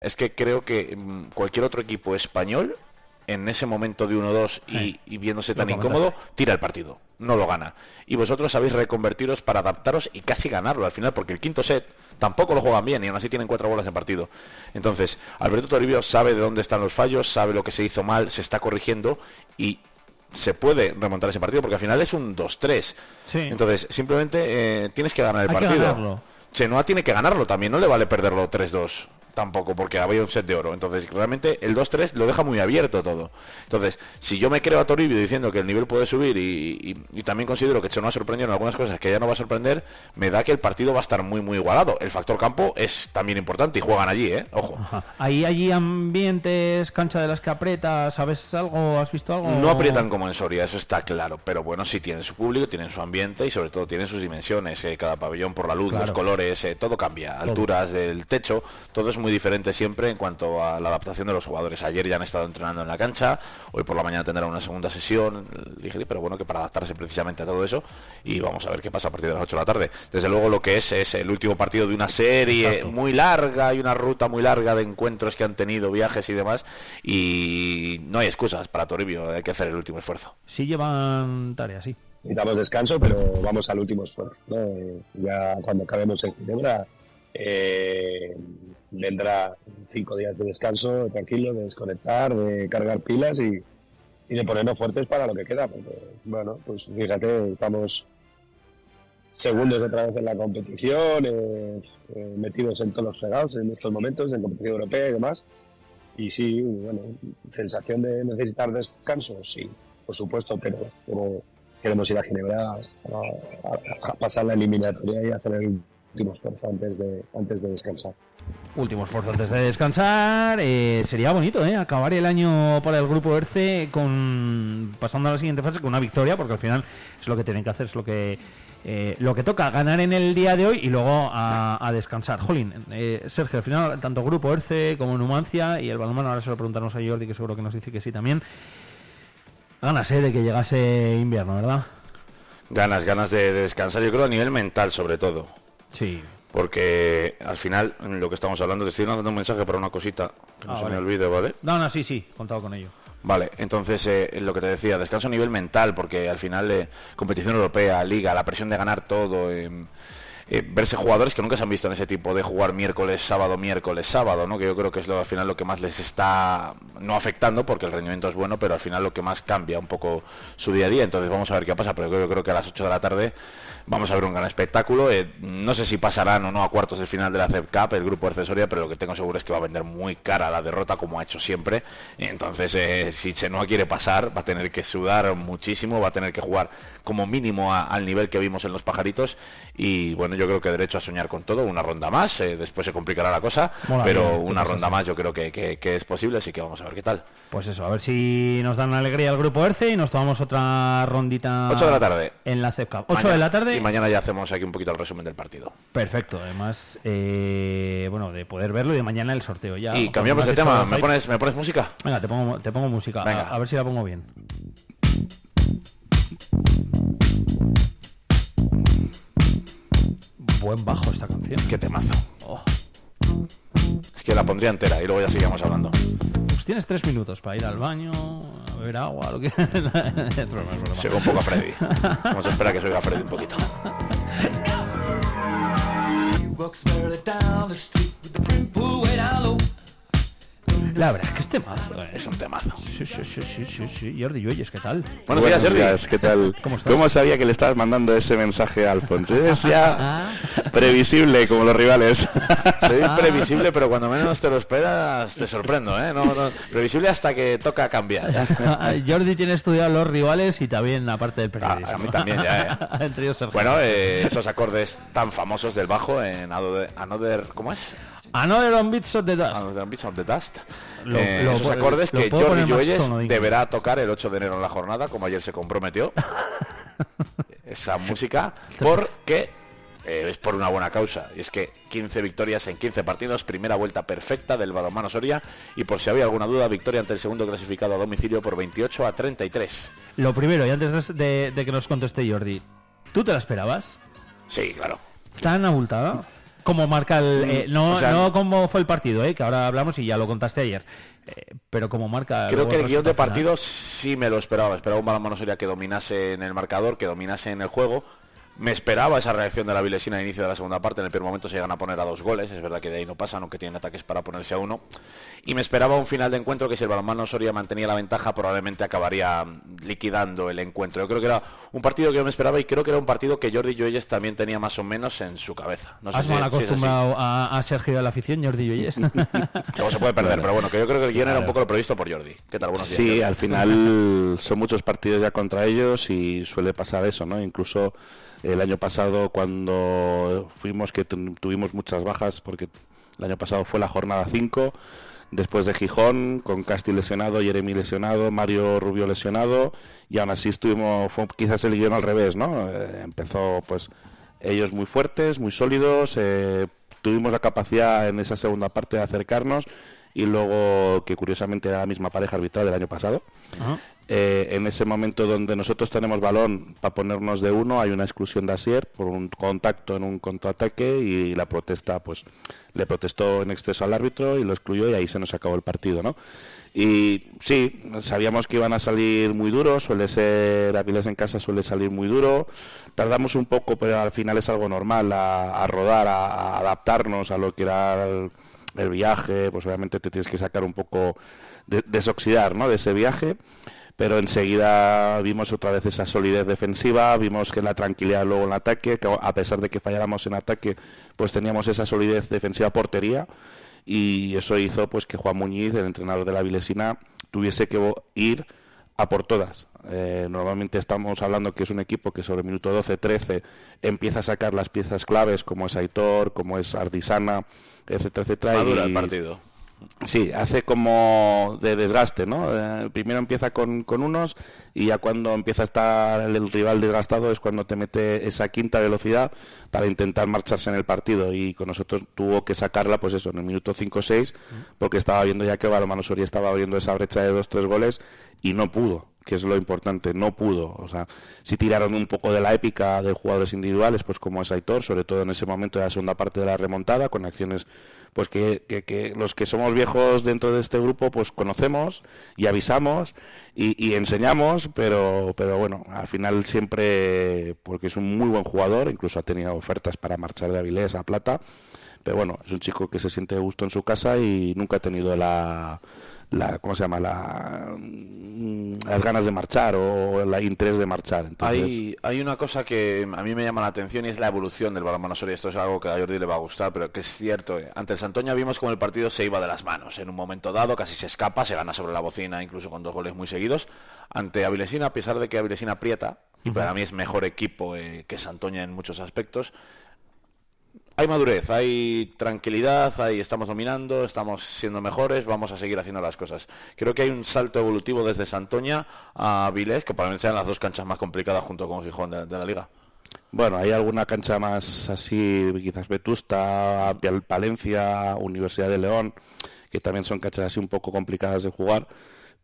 es que creo que mm, cualquier otro equipo español en ese momento de 1-2 y, y viéndose tan incómodo, tira el partido, no lo gana. Y vosotros sabéis reconvertiros para adaptaros y casi ganarlo al final, porque el quinto set tampoco lo juegan bien y aún así tienen cuatro bolas en partido. Entonces, Alberto Toribio sabe de dónde están los fallos, sabe lo que se hizo mal, se está corrigiendo y se puede remontar ese partido, porque al final es un 2-3. Sí. Entonces, simplemente eh, tienes que ganar el Hay partido. Chenoa tiene que ganarlo también, no le vale perderlo 3-2 tampoco, porque había un set de oro. Entonces, realmente el 2-3 lo deja muy abierto todo. Entonces, si yo me creo a Toribio diciendo que el nivel puede subir y, y- y también considero que Chenoa sorprendió en algunas cosas que ya no va a sorprender, me da que el partido va a estar muy, muy igualado. El factor campo es también importante y juegan allí, ¿eh? Ojo. Ajá. ¿Hay allí ambientes, cancha de las que aprieta? ¿Sabes algo? ¿Has visto algo? No aprietan como en Soria, eso está claro, pero bueno, sí tienen su público, tienen su ambiente y sobre todo tienen sus dimensiones, eh, cada pabellón por la luz, Claro. los colores, eh, todo cambia, alturas del techo, todo es muy diferente siempre en cuanto a la adaptación de los jugadores. Ayer ya han estado entrenando en la cancha, hoy por la mañana tendrán una segunda sesión, dije, pero bueno, que para adaptarse precisamente a todo eso y vamos a ver qué pasa a partir de las 8 de la tarde. Desde luego lo que es es el último partido de una serie Exacto. muy larga y una ruta muy larga de encuentros que han tenido, viajes y demás y no hay excusas para Toribio, hay que hacer el último esfuerzo. Sí llevan tareas, sí. Necesitamos descanso, pero vamos al último esfuerzo. ¿no? Eh, Ya cuando acabemos en Ginebra, eh, vendrá cinco días de descanso, tranquilo, de desconectar, de cargar pilas y, y de ponernos fuertes para lo que queda. Porque, bueno, pues fíjate, estamos segundos otra vez en la competición, eh, eh, metidos en todos los fregados en estos momentos, en competición europea y demás. Y sí, bueno, sensación de necesitar descanso, sí, por supuesto, pero, pero queremos ir a Ginebra a, a- a pasar la eliminatoria y hacer el último esfuerzo antes de, antes de descansar. Último esfuerzo antes de descansar. eh, sería bonito, ¿eh? Acabar el año para el grupo ERCE con pasando a la siguiente fase con una victoria, porque al final es lo que tienen que hacer, es lo que eh, lo que toca, ganar en el día de hoy y luego a, a descansar. Jolín, eh, Sergio, al final tanto grupo ERCE como Numancia y el balonmano, ahora se lo preguntamos a Jordi, que seguro que nos dice que sí también. Ganas, ¿eh? De que llegase invierno, ¿verdad? Ganas, ganas de, de descansar, yo creo a nivel mental sobre todo. Sí. Porque al final, en lo que estamos hablando, te estoy dando un mensaje para una cosita que no Ah, se vale. me olvide, ¿vale? No, no, sí, sí, contado con ello. Vale, entonces eh, lo que te decía, descanso a nivel mental, porque al final eh, competición europea, liga, la presión de ganar todo, eh, eh, verse jugadores que nunca se han visto en ese tipo de jugar miércoles, sábado, miércoles, sábado, ¿no? Que yo creo que es lo, al final lo que más les está no afectando, porque el rendimiento es bueno, pero al final lo que más cambia un poco su día a día. Entonces vamos a ver qué pasa, pero yo creo que a las 8 de la tarde vamos a ver un gran espectáculo. Eh, no sé si pasarán o no a cuartos del final de la CEP Cup, el grupo accesoria, pero lo que tengo seguro es que va a vender muy cara la derrota, como ha hecho siempre. Entonces, eh, si Chenoa quiere pasar, va a tener que sudar muchísimo, va a tener que jugar como mínimo a- al nivel que vimos en los pajaritos. Y bueno, yo creo que derecho a soñar con todo, una ronda más, eh, después se complicará la cosa, Mola pero bien, una ronda más yo creo que, que- que es posible, así que vamos a ver qué tal. Pues eso, a ver si nos dan alegría al grupo ERCE y nos tomamos otra rondita. 8 de la tarde. En la CEP Cup. 8 Mañana- de la tarde. Y mañana ya hacemos aquí un poquito el resumen del partido. Perfecto, además, eh, bueno, de poder verlo y de mañana el sorteo ya. y cambiamos de tema, ¿me pones, ¿me pones música? Venga, te pongo, te pongo música. Venga. A, a ver si la pongo bien. Buen bajo esta canción. Qué temazo. Oh. Es que la pondría entera y luego ya seguimos hablando. Pues tienes tres minutos para ir al baño, beber agua, lo que. Un poco a Freddy. Vamos a esperar a que se oiga a Freddy un poquito. Walks further La verdad es que este mazo, eh. Es un temazo. Sí, sí, sí, sí, sí, sí. Jordi Lloyes, ¿qué tal? Buenos días, Sergi. ¿qué tal? ¿Cómo estás? ¿Cómo sabía que le estabas mandando ese mensaje a Alfonso? Es ya Ah. previsible como los rivales. Soy previsible, pero cuando menos te lo esperas, te sorprendo, ¿eh? No, no, previsible hasta que toca cambiar. Jordi tiene estudiado los rivales y también la parte del Ah, periodismo. a mí también, ya, eh. Entre ellos. Bueno, eh, esos acordes tan famosos del bajo en Another, ¿cómo es? Another on Beats of the Dust. Another Beats of the Dust. Lo- Eh, lo esos puedo- acordes que Jordi Lloyes deberá tocar el 8 de enero en la jornada, como ayer se comprometió. Esa música, porque eh, es por una buena causa. Y es que 15 victorias en 15 partidos, primera vuelta perfecta del balonmano Soria. Y por si había alguna duda, victoria ante el segundo clasificado a domicilio por 28 a 33. Lo primero, y antes de, de que nos conteste Jordi, ¿tú te la esperabas? Sí, claro. ¿Tan abultada? Cómo marca el. eh, no, o sea- no cómo fue el partido, eh, que ahora hablamos y ya lo contaste ayer. eh, pero cómo marca. Creo que el guion de partido sí me lo esperaba. Esperaba un balonmano Soria que dominase en el marcador, que dominase en el juego. Me esperaba esa reacción de la Vilesina al inicio de la segunda parte. En el primer momento se llegan a poner a dos goles. Es verdad que de ahí no pasan, aunque tienen ataques para ponerse a uno. Y me esperaba un final de encuentro que si el balonmano Soria mantenía la ventaja, probablemente acabaría liquidando el encuentro. Yo creo que era un partido que yo me esperaba y creo que era un partido que Jordi Lloyes también tenía más o menos en su cabeza. No sé Has si- mal si es así. acostumbrado a, a Sergio de la afición, Jordi Lloyes. Luego se puede perder, pero bueno, que yo creo que el guion era un poco lo previsto por Jordi. ¿Qué tal? Buenos días. Sí, Jordi. al final son muchos partidos ya contra ellos y suele pasar eso, ¿no? Incluso el año pasado cuando fuimos que tu- tuvimos muchas bajas porque el año pasado fue la jornada 5 después de Gijón con Casti lesionado, Jeremy lesionado, Mario Rubio lesionado y aún así estuvimos fue quizás el guion al revés, ¿no? Eh, empezó pues ellos muy fuertes, muy sólidos, eh, tuvimos la capacidad en esa segunda parte de acercarnos y luego que curiosamente era la misma pareja arbitral del año pasado. Ajá. Eh, en ese momento donde nosotros tenemos balón para ponernos de uno, hay una exclusión de Asier por un contacto en un contraataque y la protesta, pues le protestó en exceso al árbitro y lo excluyó y ahí se nos acabó el partido, ¿no? Y sí, sabíamos que iban a salir muy duros, suele ser, Avilés en casa suele salir muy duro, tardamos un poco, pero al final es algo normal, a, a rodar, a, a adaptarnos a lo que era el, el viaje, pues obviamente te tienes que sacar un poco, de, desoxidar, ¿no? De ese viaje pero enseguida vimos otra vez esa solidez defensiva, vimos que la tranquilidad luego en ataque, que a pesar de que falláramos en ataque, pues teníamos esa solidez defensiva portería y eso hizo pues que Juan Muñiz, el entrenador de la Vilesina, tuviese que ir a por todas. Eh, normalmente estamos hablando que es un equipo que sobre el minuto 12-13 empieza a sacar las piezas claves como es Aitor, como es Ardisana, etcétera, etcétera. Madura y- el partido. Sí, hace como de desgaste, ¿no? Eh, primero empieza con, con unos y ya cuando empieza a estar el, rival desgastado es cuando te mete esa quinta velocidad para intentar marcharse en el partido y con nosotros tuvo que sacarla, pues eso, en el minuto 5 o 6 porque estaba viendo ya que Balomano Soria estaba abriendo esa brecha de dos tres goles y no pudo que es lo importante, no pudo. O sea, si tiraron un poco de la épica de jugadores individuales, pues como es Aitor, sobre todo en ese momento de la segunda parte de la remontada, con acciones pues que, que- los que somos viejos dentro de este grupo pues conocemos y avisamos y, y enseñamos, pero, pero bueno, al final siempre, porque es un muy buen jugador, incluso ha tenido ofertas para marchar de Avilés a Plata, pero bueno, es un chico que se siente de gusto en su casa y nunca ha tenido la, la ¿cómo se llama? La, mm, las ganas de marchar o el interés de marchar. Entonces, Hay, hay una cosa que a mí me llama la atención y es la evolución del balonmano Soria. Esto es algo que a Jordi le va a gustar, pero que es cierto. eh. Ante el Santoña vimos como el partido se iba de las manos. En un momento dado casi se escapa, se gana sobre la bocina, incluso con dos goles muy seguidos. Ante Avilesina, a pesar de que Avilesina aprieta, y para mí es mejor equipo eh, que Santoña en muchos aspectos, hay madurez, hay tranquilidad, hay estamos dominando, estamos siendo mejores, vamos a seguir haciendo las cosas. Creo que hay un salto evolutivo desde Santoña a Vilés, que mí sean las dos canchas más complicadas junto con Gijón de, de la liga. Bueno, hay alguna cancha más así, quizás Vetusta, Pal- Palencia, Universidad de León, que también son canchas así un poco complicadas de jugar.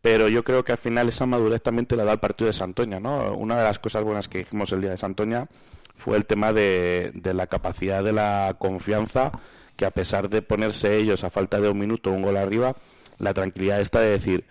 Pero yo creo que al final esa madurez también te la da el partido de Santoña, ¿no? Una de las cosas buenas que dijimos el día de Santoña fue el tema de, de la capacidad de la confianza, que a pesar de ponerse ellos a falta de un minuto un gol arriba, la tranquilidad está de decir,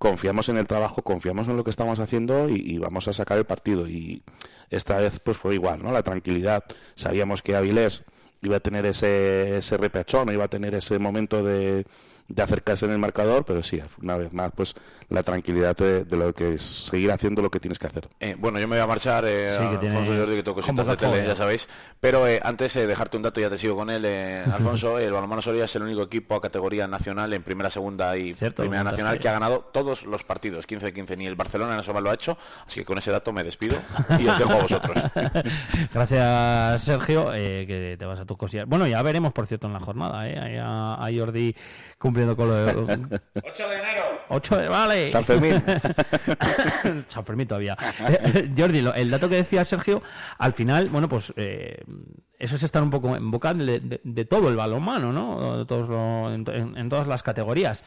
confiamos en el trabajo, confiamos en lo que estamos haciendo y, vamos a sacar el partido. Y esta vez pues fue igual, ¿no? La tranquilidad. Sabíamos que Avilés iba a tener ese, ese repechón, iba a tener ese momento de, de acercarse en el marcador, pero sí, una vez más, pues la tranquilidad de, de lo que es seguir haciendo lo que tienes que hacer. Eh, bueno, yo me voy a marchar, eh, Sí, que Alfonso Jordi, que tengo cositas de tele, ya sabéis. Pero eh, antes de dejarte un dato, ya te sigo con él, eh, Alfonso, el Balonmano Soria es el único equipo a categoría nacional en primera, segunda y Cierto, primera nacional que ha ganado todos los partidos, 15 de 15. Ni el Barcelona en Asobal lo ha hecho, así que con ese dato me despido y os dejo a vosotros. Gracias, Sergio, eh, que te vas a tus cosillas. Bueno, ya veremos, por cierto, en la jornada, ¿eh? Ahí A, a Jordi cumpliendo con lo de... 8 de enero. 8 de... Vale. San Fermín. San Fermín todavía. Eh, Jordi, el dato que decía Sergio, al final, bueno, pues eh, eso es estar un poco en boca de, de- de todo el balonmano, ¿no? De todos lo- en, en- en todas las categorías.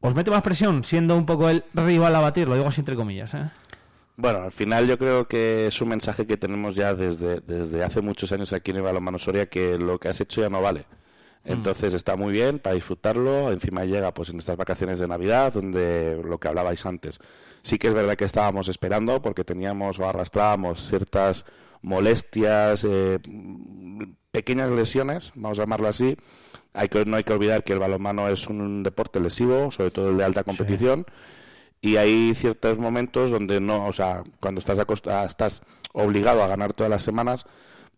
¿Os mete más presión siendo un poco el rival a batir? Lo digo así entre comillas, ¿eh? Bueno, al final yo creo que es un mensaje que tenemos ya desde, desde hace muchos años aquí en el Balonmano Soria que lo que has hecho ya no vale. Entonces está muy bien para disfrutarlo. Encima llega pues en estas vacaciones de Navidad, donde lo que hablabais antes. Sí que es verdad que estábamos esperando porque teníamos o arrastrábamos ciertas molestias, eh, pequeñas lesiones, vamos a llamarlo así. Hay que, no hay que olvidar que el balonmano es un deporte lesivo, sobre todo el de alta competición. Y hay ciertos momentos donde no, o sea, cuando estás, acosta- estás obligado a ganar todas las semanas,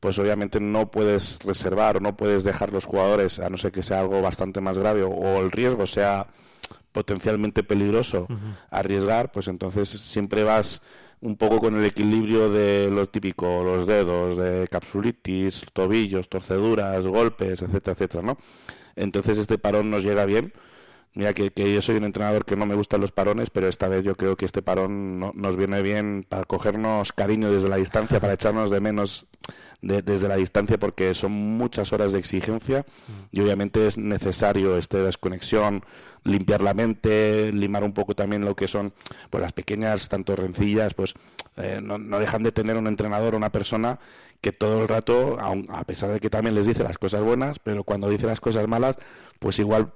pues obviamente no puedes reservar o no puedes dejar los jugadores, a no ser que sea algo bastante más grave o, o el riesgo sea potencialmente peligroso arriesgar, pues entonces siempre vas un poco con el equilibrio de lo típico, los dedos, de capsulitis, tobillos, torceduras, golpes, etcétera, etcétera, ¿no? Entonces este parón nos llega bien. Mira que, que yo soy un entrenador que no me gustan los parones, pero esta vez yo creo que este parón no- nos viene bien para cogernos cariño desde la distancia, para echarnos de menos de- desde la distancia, porque son muchas horas de exigencia y obviamente es necesario esta desconexión, limpiar la mente, limar un poco también lo que son pues las pequeñas tanto rencillas, pues eh, no, no dejan de tener un entrenador una persona que todo el rato, a pesar de que también les dice las cosas buenas, pero cuando dice las cosas malas, pues igual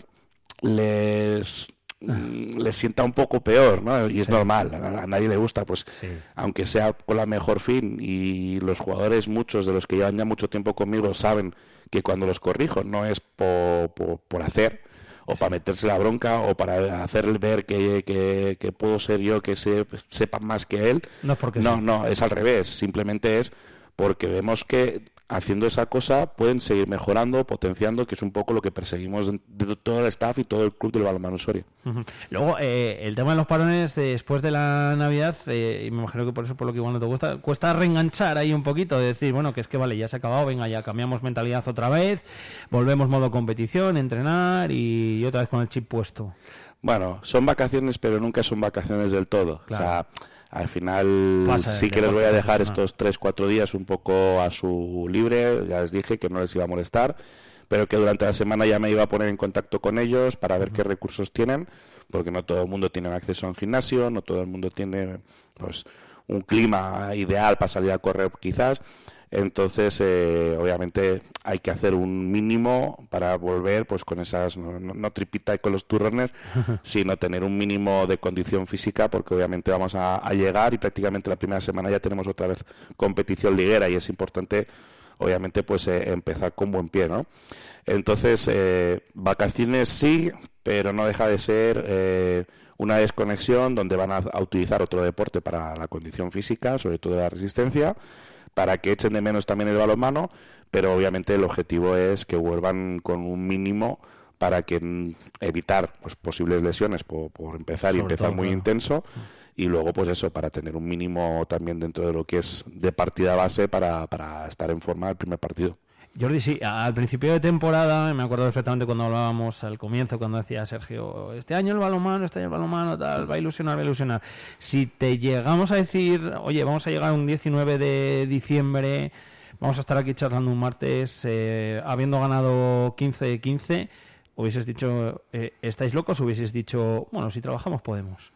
les mm, les sienta un poco peor, ¿no? Y es normal, a, nadie le gusta, pues aunque sea con la mejor fin y los jugadores, muchos de los que llevan ya mucho tiempo conmigo, saben que cuando los corrijo no es por, por, por hacer o para meterse la bronca o para hacerle ver que, que, que puedo ser yo que se, sepa más que él. No porque no, no, es al revés, simplemente es porque vemos que haciendo esa cosa pueden seguir mejorando, potenciando, que es un poco lo que perseguimos de todo el staff y todo el club del balonmano Soria. Ujú. Luego, eh, el tema de los parones después de la Navidad, eh, y me imagino que por eso, por lo que igual no te gusta, cuesta reenganchar ahí un poquito, de decir, bueno, que es que vale, ya se ha acabado, venga, ya cambiamos mentalidad otra vez, volvemos modo competición, entrenar y, otra vez con el chip puesto. Bueno, son vacaciones, pero nunca son vacaciones del todo. Claro. O sea, al final Pasa sí que les voy a dejar estos tres, cuatro días un poco a su libre. Ya les dije que no les iba a molestar, pero que durante la semana ya me iba a poner en contacto con ellos para ver qué recursos tienen, porque no todo el mundo tiene acceso a un gimnasio, no todo el mundo tiene pues un clima ideal para salir a correr quizás. Entonces, eh, obviamente, hay que hacer un mínimo para volver, pues con esas, no, tripita y con los turrones, sino tener un mínimo de condición física, porque obviamente vamos a, a llegar y prácticamente la primera semana ya tenemos otra vez competición liguera y es importante, obviamente, pues eh, empezar con buen pie, ¿no? Entonces, eh, vacaciones sí, pero no deja de ser eh, una desconexión donde van a, a utilizar otro deporte para la condición física, sobre todo la resistencia, para que echen de menos también el balonmano, pero obviamente el objetivo es que vuelvan con un mínimo para que mm, evitar pues, posibles lesiones por, por empezar y empezar todo, muy claro. intenso y luego pues eso para tener un mínimo también dentro de lo que es de partida base para, para estar en forma el primer partido. Jordi, sí, al principio de temporada, me acuerdo perfectamente cuando hablábamos al comienzo, cuando decía Sergio, este año el balonmano, este año el balonmano, tal, va a ilusionar, va a ilusionar. Si te llegamos a decir, oye, vamos a llegar un 19 de diciembre, vamos a estar aquí charlando un martes, eh, habiendo ganado 15 de 15, hubieses dicho, eh, ¿estáis locos? Hubieses dicho, bueno, si trabajamos podemos.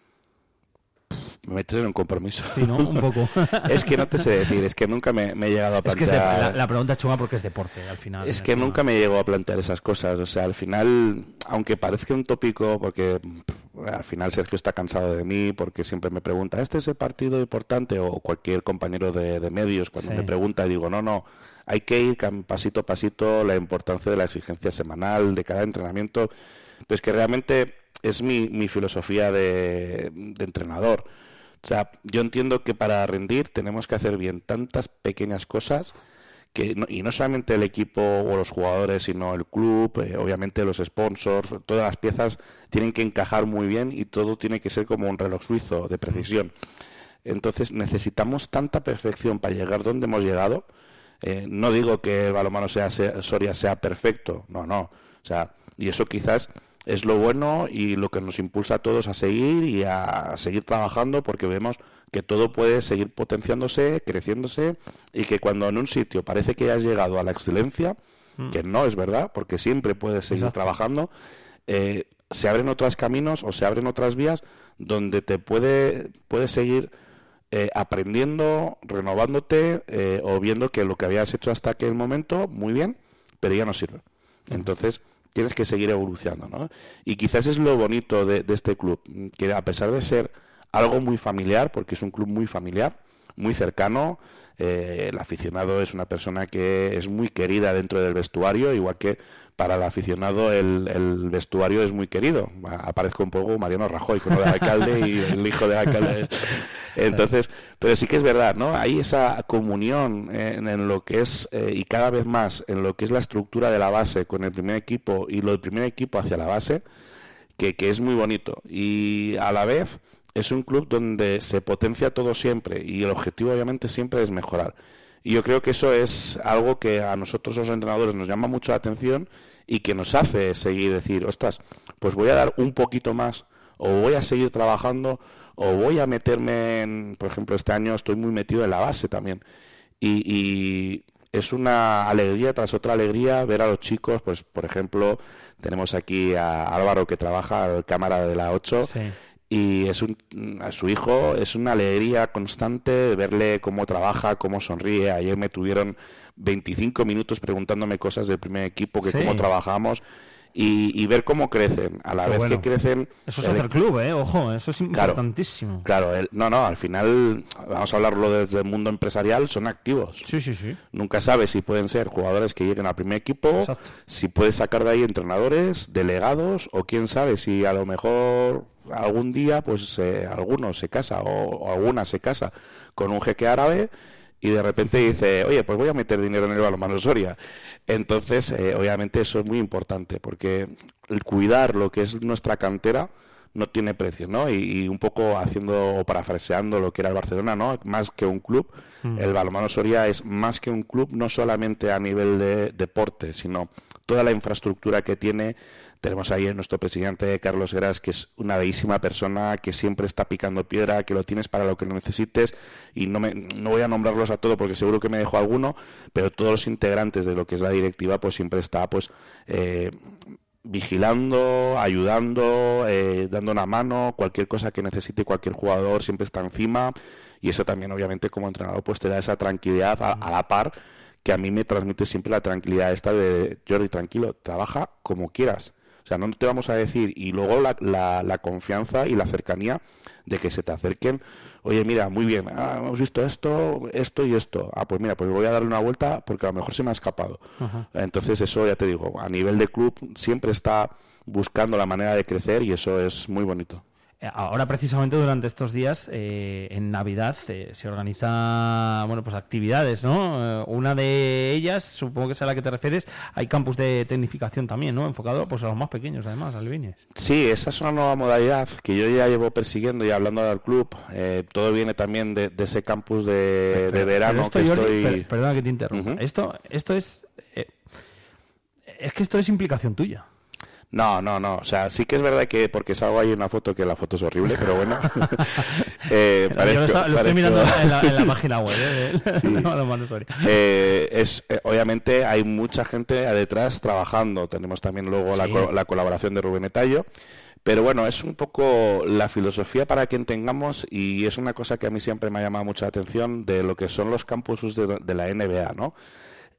Me metes en un compromiso. Sí, ¿no? Un poco. es que no te sé decir, es que nunca me, me he llegado a es que es de- plantear... la, la pregunta chunga porque es deporte, al final. Es que nunca me llegó a plantear esas cosas. O sea, al final, aunque parezca un tópico, porque al final Sergio está cansado de mí, porque siempre me pregunta, ¿este es el partido importante? O cualquier compañero de, de medios, cuando Sí. me pregunta, digo, no, no, hay que ir pasito a pasito, la importancia de la exigencia semanal, de cada entrenamiento. Pues que realmente es mi, mi filosofía de, de entrenador. O sea, yo entiendo que para rendir tenemos que hacer bien tantas pequeñas cosas que y no solamente el equipo o los jugadores, sino el club, eh, obviamente los sponsors, todas las piezas tienen que encajar muy bien y todo tiene que ser como un reloj suizo de precisión. Entonces necesitamos tanta perfección para llegar donde hemos llegado. Eh, no digo que el balonmano sea, sea- Soria sea perfecto, no, no. O sea, y eso quizás es lo bueno y lo que nos impulsa a todos a seguir y a seguir trabajando porque vemos que todo puede seguir potenciándose, creciéndose y que cuando en un sitio parece que has llegado a la excelencia, que no es verdad, porque siempre puedes seguir Exacto. trabajando, eh, se abren otros caminos o se abren otras vías donde te puede, puedes seguir eh, aprendiendo, renovándote eh, o viendo que lo que habías hecho hasta aquel momento, muy bien, pero ya no sirve. Entonces, tienes que seguir evolucionando, ¿no? Y quizás es lo bonito de, de este club, que a pesar de ser algo muy familiar, porque es un club muy familiar, muy cercano, eh, el aficionado es una persona que es muy querida dentro del vestuario, igual que para el aficionado el, el vestuario es muy querido. Aparezco un poco Mariano Rajoy, con el alcalde y el hijo del alcalde. Entonces, pero sí que es verdad, ¿no? Hay esa comunión en, en lo que es, eh, y cada vez más, en lo que es la estructura de la base con el primer equipo y lo del primer equipo hacia la base, que, que es muy bonito. Y a la vez es un club donde se potencia todo siempre y el objetivo obviamente siempre es mejorar. Y yo creo que eso es algo que a nosotros los entrenadores nos llama mucho la atención y que nos hace seguir decir, ostras, pues voy a dar un poquito más o voy a seguir trabajando o voy a meterme en, por ejemplo, este año estoy muy metido en la base también. Y, y es una alegría tras otra alegría ver a los chicos, pues por ejemplo, tenemos aquí a Álvaro que trabaja cámara de la 8 Sí. Y es un, a su hijo es una alegría constante verle cómo trabaja, cómo sonríe. Ayer me tuvieron 25 minutos preguntándome cosas del primer equipo, que Sí. cómo trabajamos y, y ver cómo crecen. A la vez bueno. que crecen... Eso es el- otro club, ¿eh? Ojo, eso es Claro. importantísimo. Claro, el- no, no, al final, vamos a hablarlo desde el mundo empresarial, son activos. Sí, sí, sí. Nunca sabes si pueden ser jugadores que lleguen al primer equipo, Exacto. si puedes sacar de ahí entrenadores, delegados, o quién sabe si a lo mejor algún día, pues eh, alguno se casa o, o alguna se casa con un jeque árabe y de repente dice, oye, pues voy a meter dinero en el balonmano Soria. Entonces, eh, obviamente eso es muy importante porque el cuidar lo que es nuestra cantera no tiene precio, ¿no? Y, y un poco haciendo o parafraseando lo que era el Barcelona, ¿no? Más que un club, el balonmano Soria es más que un club, no solamente a nivel de deporte, sino toda la infraestructura que tiene. Tenemos ahí a nuestro presidente Carlos Gras, que es una bellísima persona, que siempre está picando piedra, que lo tienes para lo que lo necesites. Y no, me, no voy a nombrarlos a todos porque seguro que me dejo alguno, pero todos los integrantes de lo que es la directiva, pues siempre está, pues, eh, vigilando, ayudando, eh, dando una mano, cualquier cosa que necesite cualquier jugador siempre está encima y eso también obviamente como entrenador pues te da esa tranquilidad a, a la par que a mí me transmite siempre la tranquilidad esta de Jordi, tranquilo, trabaja como quieras. O sea, no te vamos a decir, y luego la, la, la confianza y la cercanía de que se te acerquen, oye, mira, muy bien, ah, hemos visto esto, esto y esto. Ah, pues mira, pues voy a darle una vuelta porque a lo mejor se me ha escapado. Entonces, eso ya te digo, a nivel de club siempre está buscando la manera de crecer y eso es muy bonito. Eh, Ahora, precisamente durante estos días, eh, en Navidad, eh, se organiza bueno, pues actividades, ¿no? Eh, una de ellas, supongo que es a la que te refieres, hay campus de tecnificación también, ¿no? Enfocado pues, a los más pequeños, además, Albines. Sí, esa es una nueva modalidad que yo ya llevo persiguiendo y hablando al club. Eh, todo viene también de, de ese campus de, de verano Pero esto, que estoy... per- perdona que te interrumpa. Esto, esto es... es que esto es implicación tuya. No, no, no. O sea, sí que es verdad que porque salgo ahí una foto que la foto es horrible, pero bueno. eh, Yo lo, parezco- está- lo estoy mirando en la, en la página web ¿eh? Sí. Eh, es eh, obviamente hay mucha gente detrás trabajando. Tenemos también luego la, Sí. la colaboración de Rubén Etallo. Pero bueno, es un poco la filosofía para quien tengamos y es una cosa que a mí siempre me ha llamado mucha atención de lo que son los campuses de, de la NBA, ¿no?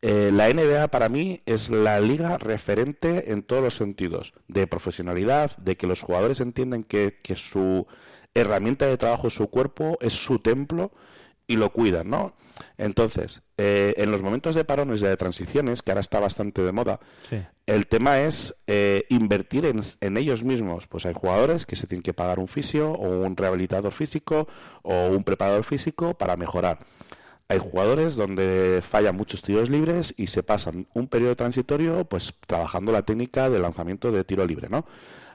Eh, la NBA para mí es la liga referente en todos los sentidos, de profesionalidad, de que los jugadores entienden que, que su herramienta de trabajo es su cuerpo, es su templo y lo cuidan, ¿no? Entonces, eh, en los momentos de parones y de transiciones, que ahora está bastante de moda, Sí. el tema es eh, invertir en, en ellos mismos. Pues hay jugadores que se tienen que pagar un fisio o un rehabilitador físico o un preparador físico para mejorar. Hay jugadores donde fallan muchos tiros libres y se pasan un periodo transitorio pues trabajando la técnica de lanzamiento de tiro libre, ¿no?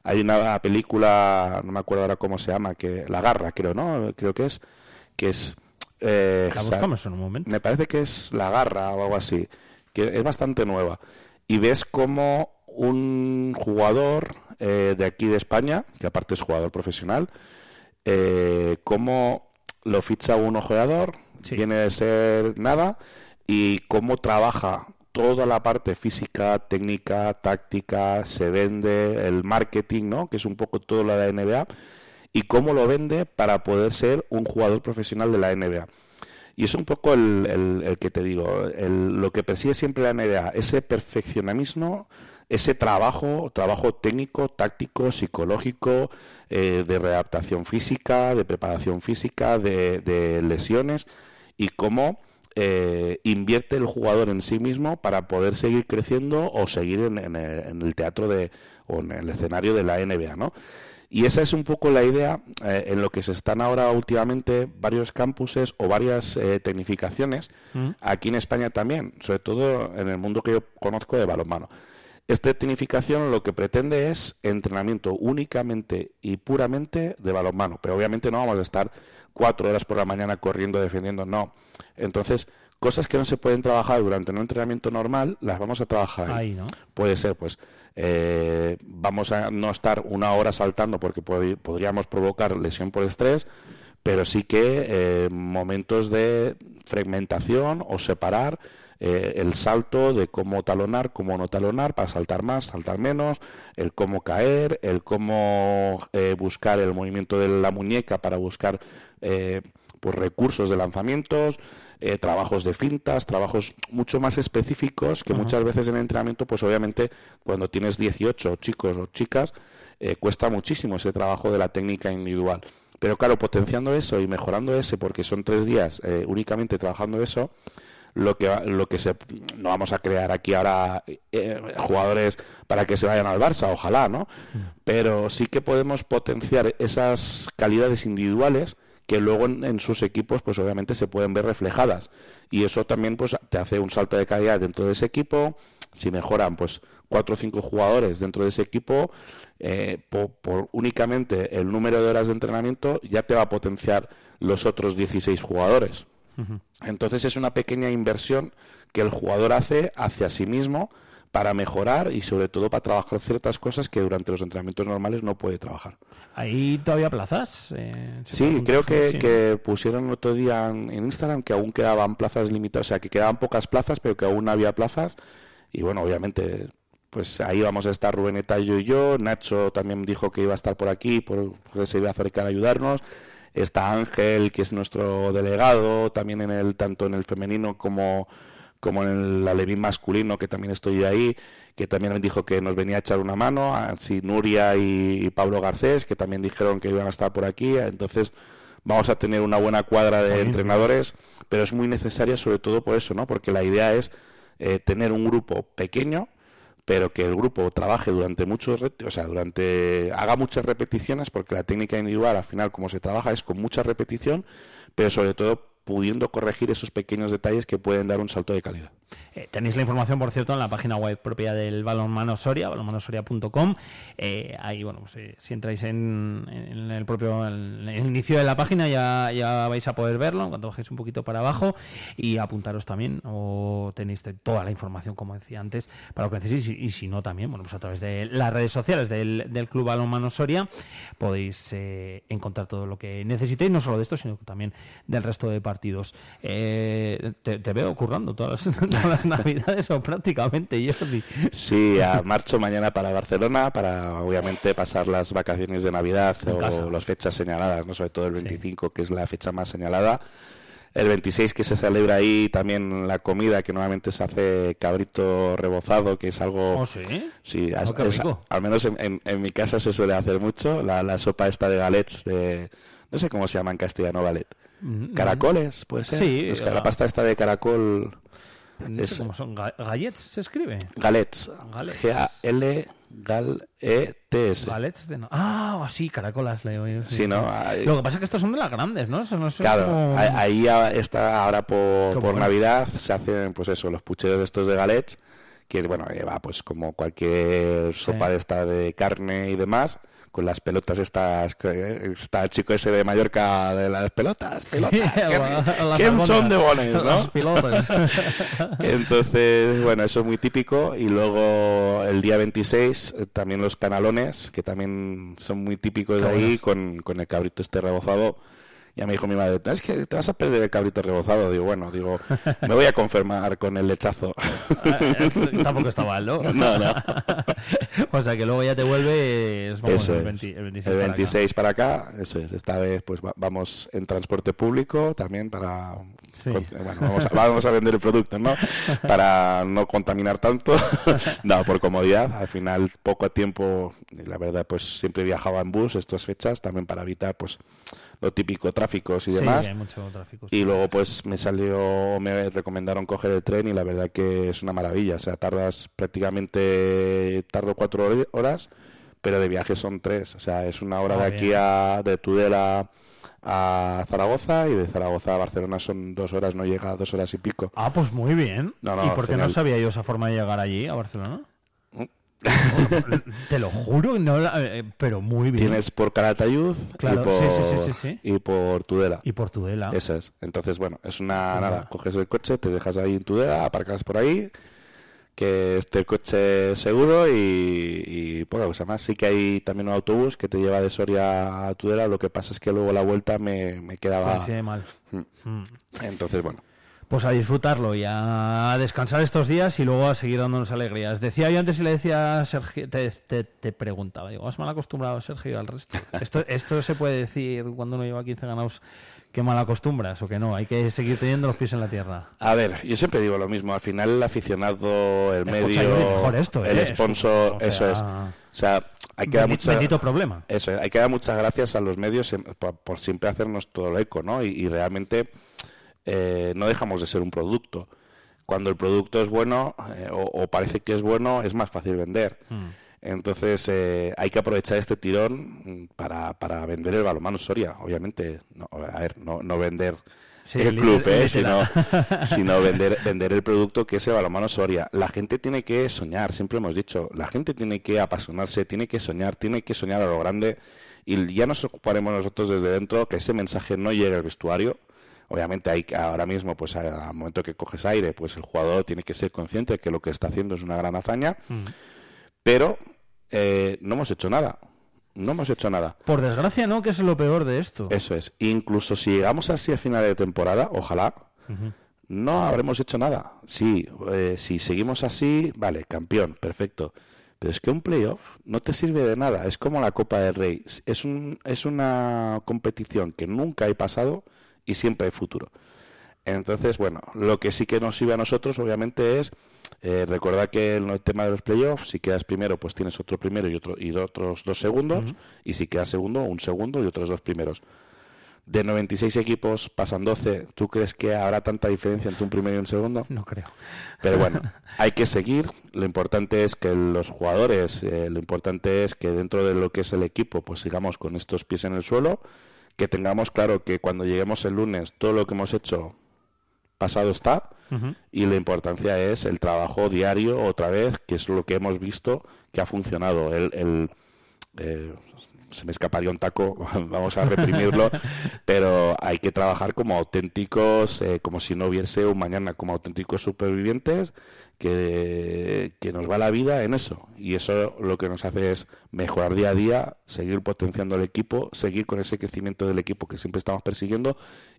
Hay una película, no me acuerdo ahora cómo se llama, que La Garra, creo, ¿no? Creo que es que es eh, La sa- buscamos en un momento. me parece que es La Garra o algo así, que es bastante nueva. Y ves como un jugador eh, de aquí de España, que aparte es jugador profesional, eh, cómo lo ficha un ojeador, Viene de ser nada, y cómo trabaja toda la parte física, técnica, táctica, se vende, el marketing, ¿no? que es un poco todo lo de la NBA, y cómo lo vende para poder ser un jugador profesional de la NBA. Y es un poco el, el- que te digo, el- lo que persigue siempre la NBA, ese perfeccionamismo, ese trabajo, trabajo técnico, táctico, psicológico, eh, de readaptación física, de preparación física, de lesiones, y cómo eh, invierte el jugador en sí mismo para poder seguir creciendo o seguir en, en el, en el teatro de, o en el escenario de la NBA, ¿no? Y esa es un poco la idea eh, en lo que se están ahora últimamente varios campuses o varias eh, tecnificaciones, aquí en España también, sobre todo en el mundo que yo conozco de balonmano. Esta tecnificación lo que pretende es entrenamiento únicamente y puramente de balonmano, pero obviamente no vamos a estar cuatro horas por la mañana corriendo, defendiendo, no. Entonces, cosas que no se pueden trabajar durante un entrenamiento normal, las vamos a trabajar ahí. Ahí, ¿no? Puede ser, pues, eh, vamos a no estar una hora saltando porque pod- podríamos provocar lesión por estrés, pero sí que eh, momentos de fragmentación o separar eh, el salto de cómo talonar, cómo no talonar, para saltar más, saltar menos, el cómo caer, el cómo eh, buscar el movimiento de la muñeca para buscar eh, pues recursos de lanzamientos, eh, trabajos de fintas, trabajos mucho más específicos que muchas veces en entrenamiento, pues obviamente cuando tienes 18 chicos o chicas, eh, cuesta muchísimo ese trabajo de la técnica individual. Pero claro, potenciando eso y mejorando ese, porque son tres días eh, únicamente trabajando eso, lo que lo que se no vamos a crear aquí ahora eh, jugadores para que se vayan al Barça, ojalá, ¿no? Pero sí que podemos potenciar esas calidades individuales que luego en, sus equipos pues obviamente se pueden ver reflejadas. Y eso también pues te hace un salto de calidad dentro de ese equipo. Si mejoran pues cuatro o cinco jugadores dentro de ese equipo eh, po- por, únicamente el número de horas de entrenamiento ya te va a potenciar los otros 16 jugadores entonces es una pequeña inversión que el jugador hace hacia sí mismo para mejorar y sobre todo para trabajar ciertas cosas que durante los entrenamientos normales no puede trabajar. ¿Hay todavía plazas? Eh, ¿se Sí, creo que, Sí. que pusieron otro día en, Instagram que aún quedaban plazas limitadas, o sea, que quedaban pocas plazas, pero que aún había plazas. Y bueno, obviamente, pues ahí vamos a estar Rubén Etallo y yo. Nacho también dijo que iba a estar por aquí, por- porque se iba a acercar a ayudarnos. Está Ángel, que es nuestro delegado, también en el tanto en el femenino como, como en el alevín masculino, que también estoy ahí, que también dijo que nos venía a echar una mano. Así Nuria y, y Pablo Garcés, que también dijeron que iban a estar por aquí. Entonces vamos a tener una buena cuadra de entrenadores, pero es muy necesaria sobre todo por eso, ¿no? Porque la idea es eh, tener un grupo pequeño, pero que el grupo trabaje durante muchos, o sea, durante haga muchas repeticiones, porque la técnica individual al final como se trabaja es con mucha repetición, pero sobre todo pudiendo corregir esos pequeños detalles que pueden dar un salto de calidad. Eh, tenéis la información, por cierto, en la página web propia del Balonmano Soria, balonmanosoria.com. Eh, ahí, bueno, pues, eh, si entráis en, el propio inicio de la página ya, ya vais a poder verlo, cuando bajéis un poquito para abajo y apuntaros también, o tenéis te- toda la información, como decía antes, para lo que necesitéis. Y, y si no, también, bueno, pues a través de las redes sociales del, del Club Balonmano Soria podéis eh, encontrar todo lo que necesitéis, no solo de esto, sino también del resto de partidos. Eh, te, te veo currando todas las, todas las navidades o prácticamente, Jordi. Sí, a marcho mañana para Barcelona para obviamente pasar las vacaciones de Navidad En casa. o las fechas señaladas, no sobre todo el 25 que es la fecha más señalada. El 26 que se celebra ahí también la comida que normalmente se hace cabrito rebozado, que es algo ¿Oh, sí? Sí, Oh, es- al menos en, en- en mi casa se suele hacer mucho. La, la sopa esta de galets de... No sé cómo se llama en castellano galet. Caracoles, puede ser. Mm, Sí, Es que la- la pasta esta de caracol... No Es- sé cómo son. Ga- ¿Gallets se escribe? Galets. Galets. G-A-L... Gal-E-T-S. Galets de no. Ah, sí, caracolas. Le oí, Sí, ¿no? Lo que pasa es que estos son de las grandes, ¿no? Eso no Claro, como- ahí- está ahora por, por. Navidad se hacen pues eso, los pucheros estos de galets, que bueno, lleva pues como cualquier sopa Sí. de esta de carne y demás, con las pelotas estas, está el chico ese de Mallorca de las pelotas, pelotas, ¿qué, Las qué albóndigas. son de bones, no? Entonces, bueno, eso es muy típico. Y luego el día 26 eh, también los canalones, que también son muy típicos de ahí, con, con el cabrito este rebozado, Ya me dijo mi madre, es que te vas a perder el cabrito rebozado. Digo, bueno, digo, me voy a confirmar con el lechazo. Ah, eh, Tampoco está mal, ¿no? No, no. o sea que luego ya te vuelves vamos, Eso el, es. 20 el 26. El para acá. 26 para acá, eso es. Esta vez pues va- vamos en transporte público también para... Sí. bueno, vamos a, vamos a vender el producto, ¿no? Para no contaminar tanto. no, por comodidad. Al final, poco tiempo, y la verdad, pues siempre viajaba en bus estas fechas, también para evitar pues lo típico tráficos y Sí, demás. hay mucho tráfico. sí. Y luego pues me salió, me recomendaron coger el tren y la verdad que es una maravilla. O sea, tardas prácticamente, tardo cuatro hor- horas, pero de viaje son tres. O sea, es una hora Ah, de aquí bien. a, de Tudela a Zaragoza y de Zaragoza a Barcelona son dos horas, no llega a dos horas y pico. Ah, pues muy bien. No, no, ¿Y por qué no sabía yo esa forma de llegar allí, a Barcelona? Te lo juro, no eh, pero muy bien. Tienes por Calatayud Claro, y, por, sí, sí, sí, sí, sí. y por Tudela. Y por Tudela. Eso es. Entonces, bueno, es una Pues nada. Coges el coche, te dejas ahí en Tudela, aparcas por ahí, que esté el coche seguro y, y poca cosa más. Sí que hay también un autobús que te lleva de Soria a Tudela. Lo que pasa es que luego la vuelta me, me quedaba. Coincide mal. Mm. Mm. Entonces, bueno. Pues a disfrutarlo y a descansar estos días y luego a seguir dándonos alegrías. Decía yo antes y le decía a Sergio, te, te, te preguntaba, digo, ¿has mal acostumbrado Sergio al resto? Esto, esto se puede decir cuando uno lleva 15 ganados que mal acostumbras o que no, hay que seguir teniendo los pies en la tierra. A ver, yo siempre digo lo mismo. Al final, el aficionado, el Escucha, medio, mejor esto, el ¿eh? sponsor, O sea, eso es. O sea, hay que dar bendi- mucha. Bendito problema. Eso, hay que dar muchas gracias a los medios por, por siempre hacernos todo el eco, ¿no? Y, y realmente eh, no dejamos de ser un producto. Cuando el producto es bueno eh, o, o parece que es bueno, es más fácil vender. Mm. Entonces eh, hay que aprovechar este tirón para, para vender el balonmano Soria, obviamente. No, a ver, no, no vender Sí, el club, ¿eh? sino, sino vender, vender el producto que es el balonmano Soria. La gente tiene que soñar, siempre hemos dicho, la gente tiene que apasionarse, tiene que soñar, tiene que soñar a lo grande y ya nos ocuparemos nosotros desde dentro que ese mensaje no llegue al vestuario. Obviamente hay ahora mismo, pues al momento que coges aire, pues el jugador tiene que ser consciente de que lo que está haciendo es una gran hazaña, Mm. pero eh, no hemos hecho nada. No hemos hecho nada. Por desgracia, no, que es lo peor de esto. Eso es. Incluso si llegamos así a final de temporada, ojalá, no habremos hecho nada. Sí, eh, si seguimos así, vale, campeón, perfecto. Pero es que un playoff no te sirve de nada. Es como la Copa del Rey. Es, un, es una competición que nunca hay pasado y siempre hay futuro. Entonces, bueno, lo que sí que nos sirve a nosotros, obviamente, es eh, recordar que en el tema de los playoffs, si quedas primero, pues tienes otro primero y, otro, y otros dos segundos. Y si quedas segundo, un segundo y otros dos primeros. De 96 equipos pasan 12. ¿Tú crees que habrá tanta diferencia entre un primero y un segundo? No creo. Pero bueno, hay que seguir. Lo importante es que los jugadores, eh, lo importante es que dentro de lo que es el equipo, pues sigamos con estos pies en el suelo, que tengamos claro que cuando lleguemos el lunes todo lo que hemos hecho pasado está y la importancia es el trabajo diario otra vez, que es lo que hemos visto que ha funcionado. El, el, eh, se me escaparía un taco, vamos a reprimirlo, pero hay que trabajar como auténticos, eh, como si no hubiese un mañana, como auténticos supervivientes, que, que nos va la vida en eso. Y eso lo que nos hace es mejorar día a día, seguir potenciando el equipo, seguir con ese crecimiento del equipo que siempre estamos persiguiendo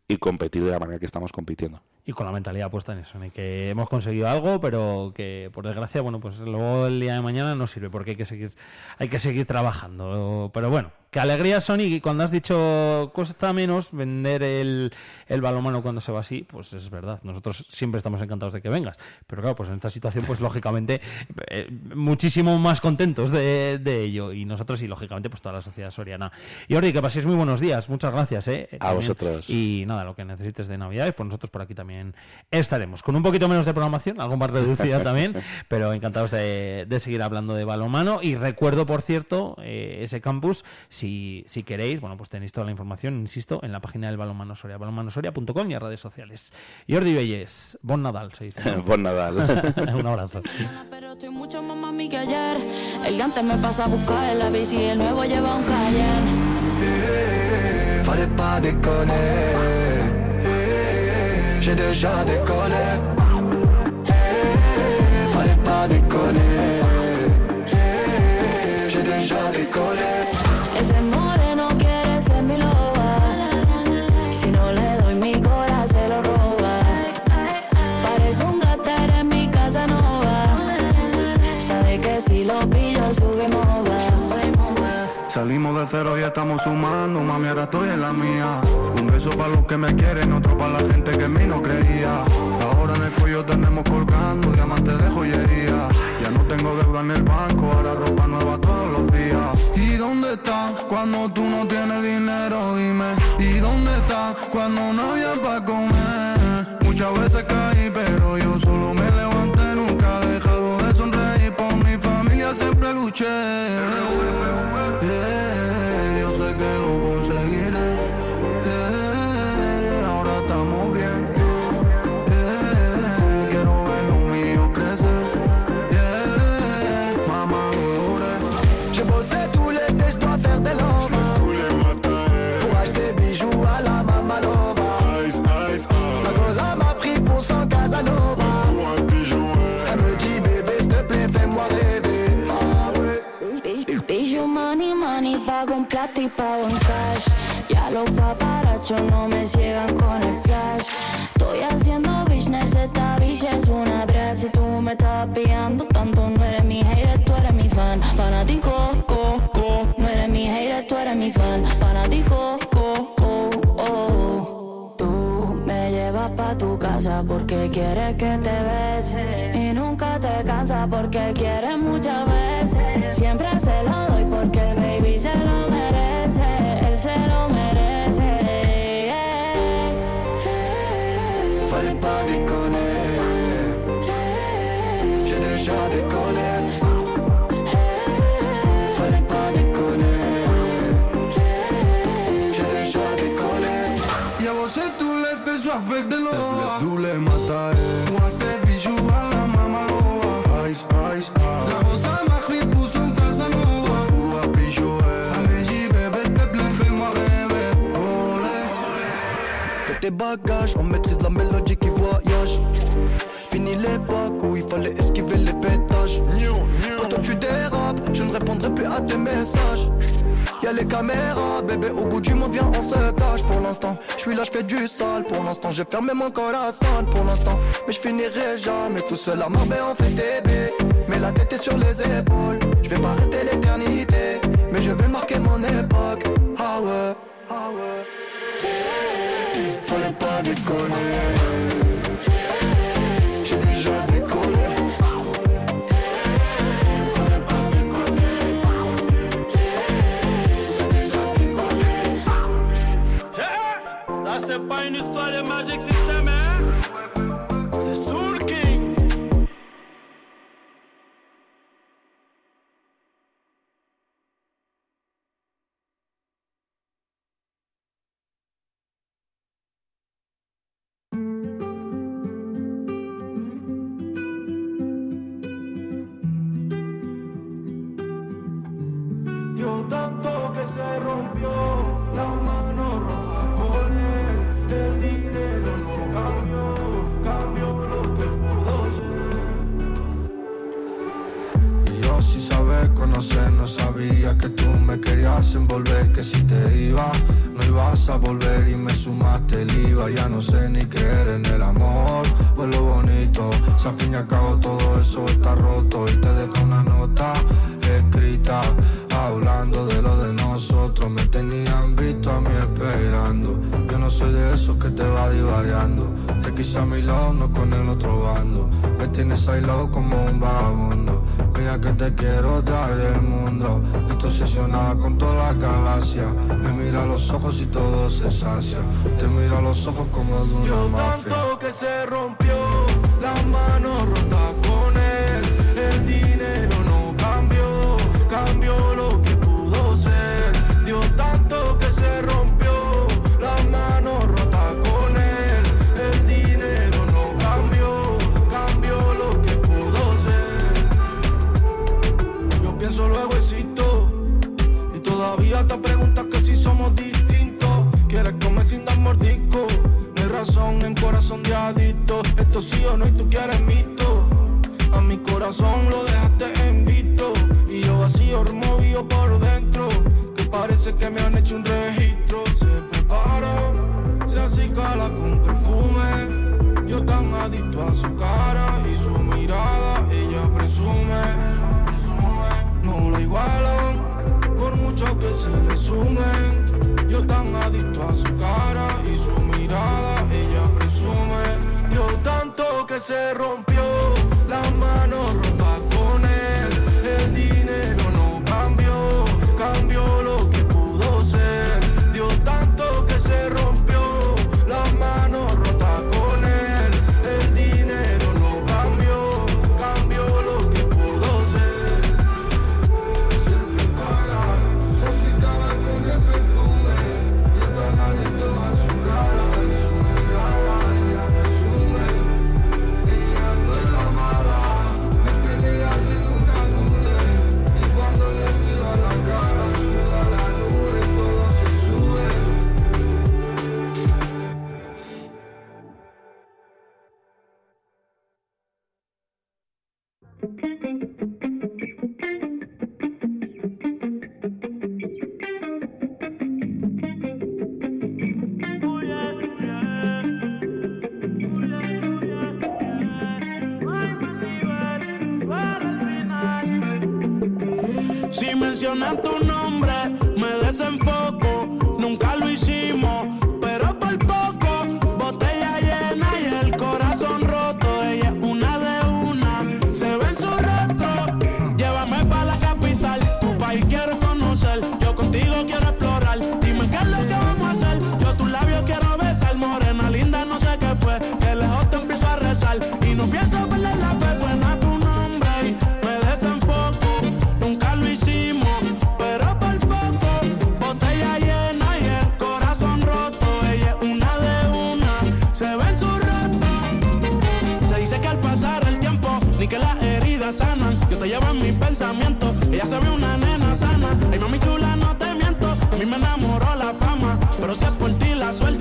y competir de la manera que estamos compitiendo. Y con la mentalidad puesta en eso, en que hemos conseguido algo, pero que por desgracia, bueno, pues luego el día de mañana no sirve porque hay que seguir, hay que seguir trabajando. Pero bueno, que alegría Sony, y cuando has dicho cuesta menos vender el, el balonmano cuando se va así, pues es verdad. Nosotros siempre estamos encantados de que vengas. Pero claro, pues en esta situación, pues lógicamente, eh, muchísimo más contentos de, de ello. Y nosotros y lógicamente, pues toda la sociedad soriana. Y Jordi, que paséis muy buenos días. Muchas gracias, eh. También. vosotros. Y nada, lo que necesites de Navidades, pues nosotros por aquí también estaremos. Con un poquito menos de programación, algo más reducida también, pero encantados de, de seguir hablando de balonmano. Y recuerdo, por cierto, eh, ese campus, si, si queréis, bueno, pues tenéis toda la información, insisto, en la página del Balonmano Soria, balonmanosoria.com y en redes sociales. Jordi Belles, Bon Nadal, se dice. ¿no? Buen Nadal. un abrazo. Pero estoy mucho más mami que ayer. El gante me pasa a buscar en la bici y el nuevo lleva un Cayenne. Fallait pas déconner. J'ai déjà décollé. Fallait pas déconner. J'ai déjà décollé. Venimos de cero y estamos sumando, mami, ahora estoy en la mía. Un beso para los que me quieren, otro para la gente que en mí no creía. Ahora en el cuello tenemos colgando diamantes de joyería. Ya no tengo deuda en el banco, ahora ropa nueva todos los días. ¿Y dónde están cuando tú no tienes dinero? Dime. ¿Y dónde están cuando no había para comer? Muchas veces caí, pero yo solo me levanté. Familia, siempre luché. Yeah, yo sé que y pago en cash. Ya los paparachos no me ciegan con el flash. Estoy haciendo business, esta bicha es una brag. Si tú me estás pillando tanto, no eres mi hater, tú eres mi fan. Fanático, co, co. No eres mi hater, tú eres mi fan. Fanático, co, co, oh. Tú me llevas pa' tu casa porque quieres que te bese Y nunca te cansa porque quieres muchas veces avec de l'eau les douleurs m'attaquer. Moi c'était bijoux à la Mamalova Ice, ice, La rosa m'a pris pour son Casanova Ou à pijoer. Elle me dit bébé s'il te plaît fais-moi rêver Olé. Fais tes bagages, on maîtrise la mélodie qui voyage. Fini l'époque où il fallait esquiver les pétages. Quand toi tu dérapes, je ne répondrai plus à tes messages. Y'a les caméras, bébé, au bout du monde, viens, on se cache pour l'instant. Je suis là, je fais du sale pour l'instant. J'ai fermé mon corazon pour l'instant. Mais je finirai jamais tout seul à Marbella, on fait bébés. Mais la tête est sur les épaules. Je vais pas rester l'éternité, mais je vais marquer mon époque. Ah ouais. Fallait pas déconner. Me mira a los ojos y todo se sacia. Te miro a los ojos como de una Yo mafia. tanto que se rompió la mano rota corazón de adicto. Esto sí o no y tú quieres mito. A mi corazón lo dejaste en visto. Y yo vacío, removido por dentro. Que parece que me han hecho un registro. Se prepara, se acicala con perfume. Yo tan adicto a su cara y su mirada. Ella presume. No la igualan por mucho que se resumen. Yo tan adicto a su cara y su mirada, ella presume. Dio tanto que se rompió, las manos mencionan tu nombre,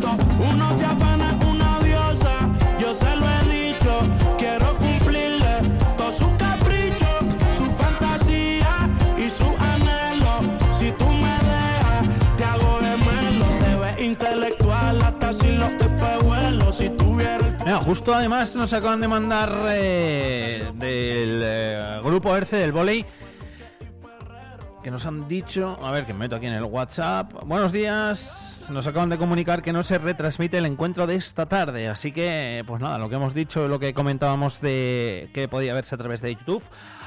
Uno se afana, una diosa. Yo se lo he dicho, quiero cumplirle todo su capricho, su fantasía y su anhelo. Si tú me dejas, te hago gemelo. Te ves intelectual hasta sin los espejuelos. Si tuviera Mira, justo además nos acaban de mandar eh, del eh, grupo ERCE del volei que nos han dicho, a ver que me meto aquí en el WhatsApp. Buenos días, nos acaban de comunicar que no se retransmite el encuentro de esta tarde, así que pues nada, lo que hemos dicho, lo que comentábamos de que podía verse a través de YouTube,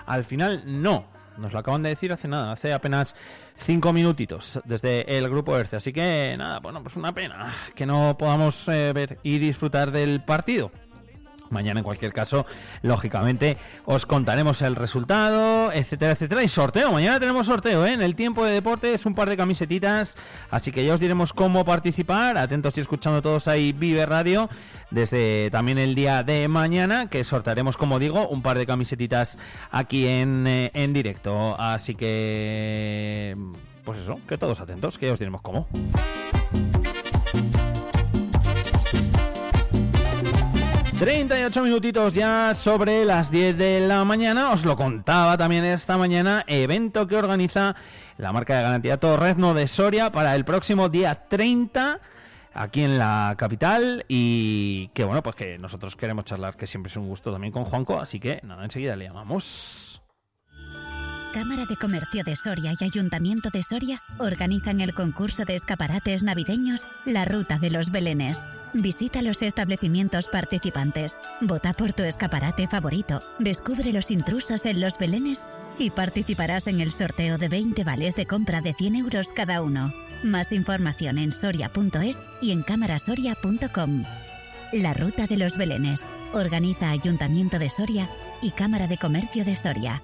al final no. Nos lo acaban de decir hace nada, hace apenas cinco minutitos desde el grupo ERCE. Así que nada, bueno, pues una pena que no podamos eh, ver y disfrutar del partido. Mañana, en cualquier caso, lógicamente, os contaremos el resultado, etcétera, etcétera. Y sorteo, mañana tenemos sorteo, ¿eh? En el tiempo de deportes, un par de camisetitas. Así que ya os diremos cómo participar. Atentos y escuchando todos ahí Vive Radio. Desde también el día de mañana, que sortearemos, como digo, un par de camisetitas aquí en, eh, en directo. Así que. Pues eso, que todos atentos, que ya os diremos cómo. 38 minutitos ya sobre las 10 de la mañana. Os lo contaba también esta mañana. Evento que organiza la marca de garantía Torrezno de Soria para el próximo día 30 aquí en la capital. Y que bueno, pues que nosotros queremos charlar, que siempre es un gusto también con Juanco. Así que nada, enseguida le llamamos. Cámara de Comercio de Soria y Ayuntamiento de Soria organizan el concurso de escaparates navideños La Ruta de los Belenes. Visita los establecimientos participantes, vota por tu escaparate favorito, descubre los intrusos en los Belenes y participarás en el sorteo de 20 vales de compra de 100 euros cada uno. Más información en soria.es y en camarasoria.com. La Ruta de los Belenes. Organiza Ayuntamiento de Soria y Cámara de Comercio de Soria.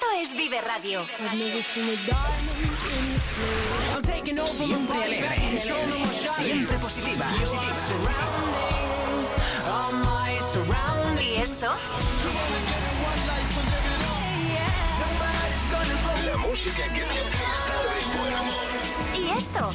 Esto es Vive Radio. Siempre alegre, siempre positiva. ¿Y esto? La música que estar buen humor. ¿Y esto?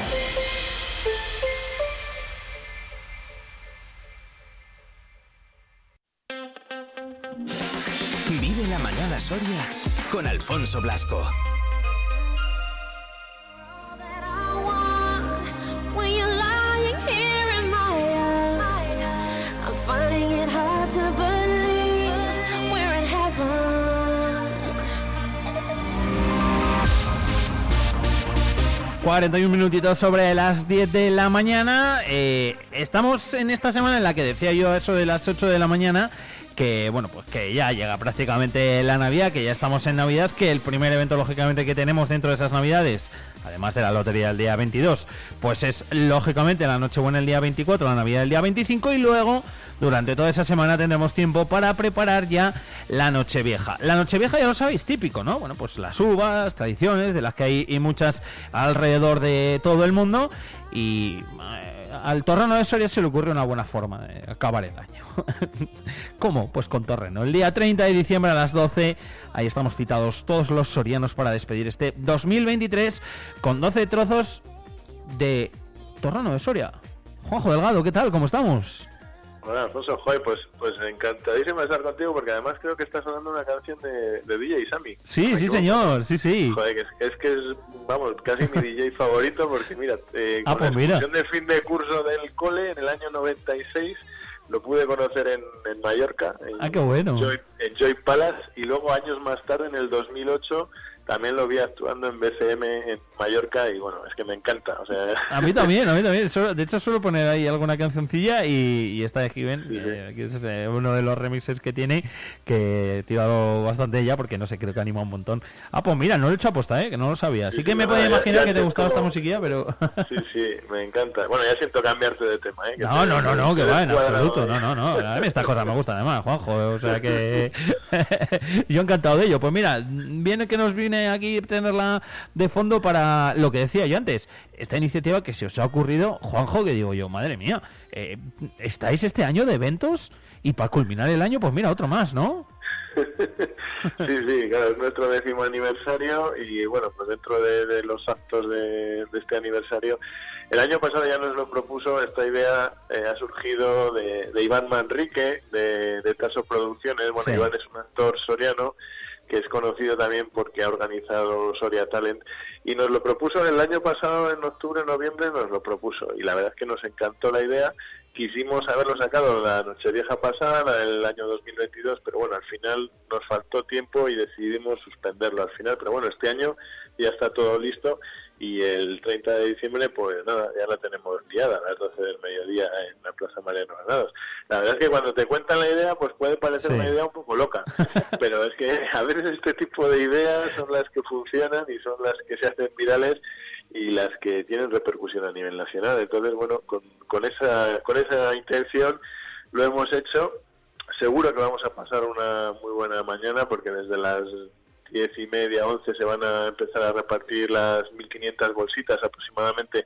Believe we're in heaven. 41 minutitos sobre las 10 de la mañana. Eh, estamos en esta semana en la que decía yo eso de las 8 de la mañana. Que bueno, pues que ya llega prácticamente la Navidad, que ya estamos en Navidad, que el primer evento lógicamente que tenemos dentro de esas Navidades, además de la lotería del día 22, pues es lógicamente la Nochebuena el día 24, la Navidad el día 25 y luego durante toda esa semana tendremos tiempo para preparar ya la Nochevieja. La Nochevieja ya lo sabéis, típico, ¿no? Bueno, pues las uvas, tradiciones, de las que hay y muchas alrededor de todo el mundo y eh, al torreno de Soria se le ocurre una buena forma de acabar el año. ¿Cómo? Pues con torreno. El día 30 de diciembre a las 12, ahí estamos citados todos los sorianos para despedir este 2023 con 12 trozos de torreno de Soria. Juanjo Delgado, ¿qué tal? ¿Cómo estamos? Hola, Alfonso, joder, pues, pues encantadísimo de estar contigo porque además creo que está sonando una canción de, de DJ Sammy. Sí, sí, señor, sí, sí. Joder, que es, es que es, vamos, casi mi DJ favorito porque mira, eh, Ah, con pues la mira. de fin de curso del cole en el año 96 lo pude conocer en, en Mallorca, en, Ah, qué bueno. Joy, en Joy Palace y luego años más tarde, en el 2008, también lo vi actuando en BCM en Mallorca y bueno, es que me encanta. O sea, A mí también, a mí también. De hecho, suelo poner ahí alguna cancioncilla y, y esta de Given, eh, que es eh, uno de los remixes que tiene, que he tirado bastante ya porque no sé, creo que anima un montón. Ah, pues mira, no lo he hecho aposta, ¿eh? que no lo sabía. Así Sí, que me no, podía ya- imaginar ya que te gustaba esta musiquilla, pero... sí, sí, me encanta. Bueno, ya siento cambiarte de tema, ¿eh? Que No, te- no, no, no, que va, en absoluto, ¿no? no, no, no. A mí estas cosas me gustan además, Juanjo, o sea que yo encantado de ello. Pues mira, viene que nos viene aquí tenerla de fondo para lo que decía yo antes, esta iniciativa que se os ha ocurrido, Juanjo, que digo yo, madre mía, eh, ¿estáis este año de eventos? Y para culminar el año, pues mira, otro más, ¿no? Sí, sí, claro, es nuestro décimo aniversario y bueno, pues dentro de, de los actos de, de este aniversario, el año pasado ya nos lo propuso, esta idea eh, ha surgido de, de Iván Manrique, de, de Taso Producciones, bueno, Sí. Iván es un actor soriano que es conocido también porque ha organizado Soria Talent y nos lo propuso el año pasado en octubre noviembre nos lo propuso y la verdad es que nos encantó la idea. Quisimos haberlo sacado la Nochevieja pasada la del año 2022 pero bueno al final nos faltó tiempo y decidimos suspenderlo al final pero bueno este año ya está todo listo y el 30 de diciembre pues nada ya la tenemos enviada a las 12 del mediodía en la Plaza Mariano Granados la verdad es que cuando te cuentan la idea pues puede parecer Sí. una idea un poco loca pero es que a veces este tipo de ideas son las que funcionan y son las que se hacen virales y las que tienen repercusión a nivel nacional. Entonces, bueno, con, con esa con esa intención lo hemos hecho. Seguro que vamos a pasar una muy buena mañana porque desde las diez y media, once se van a empezar a repartir las 1.500 bolsitas aproximadamente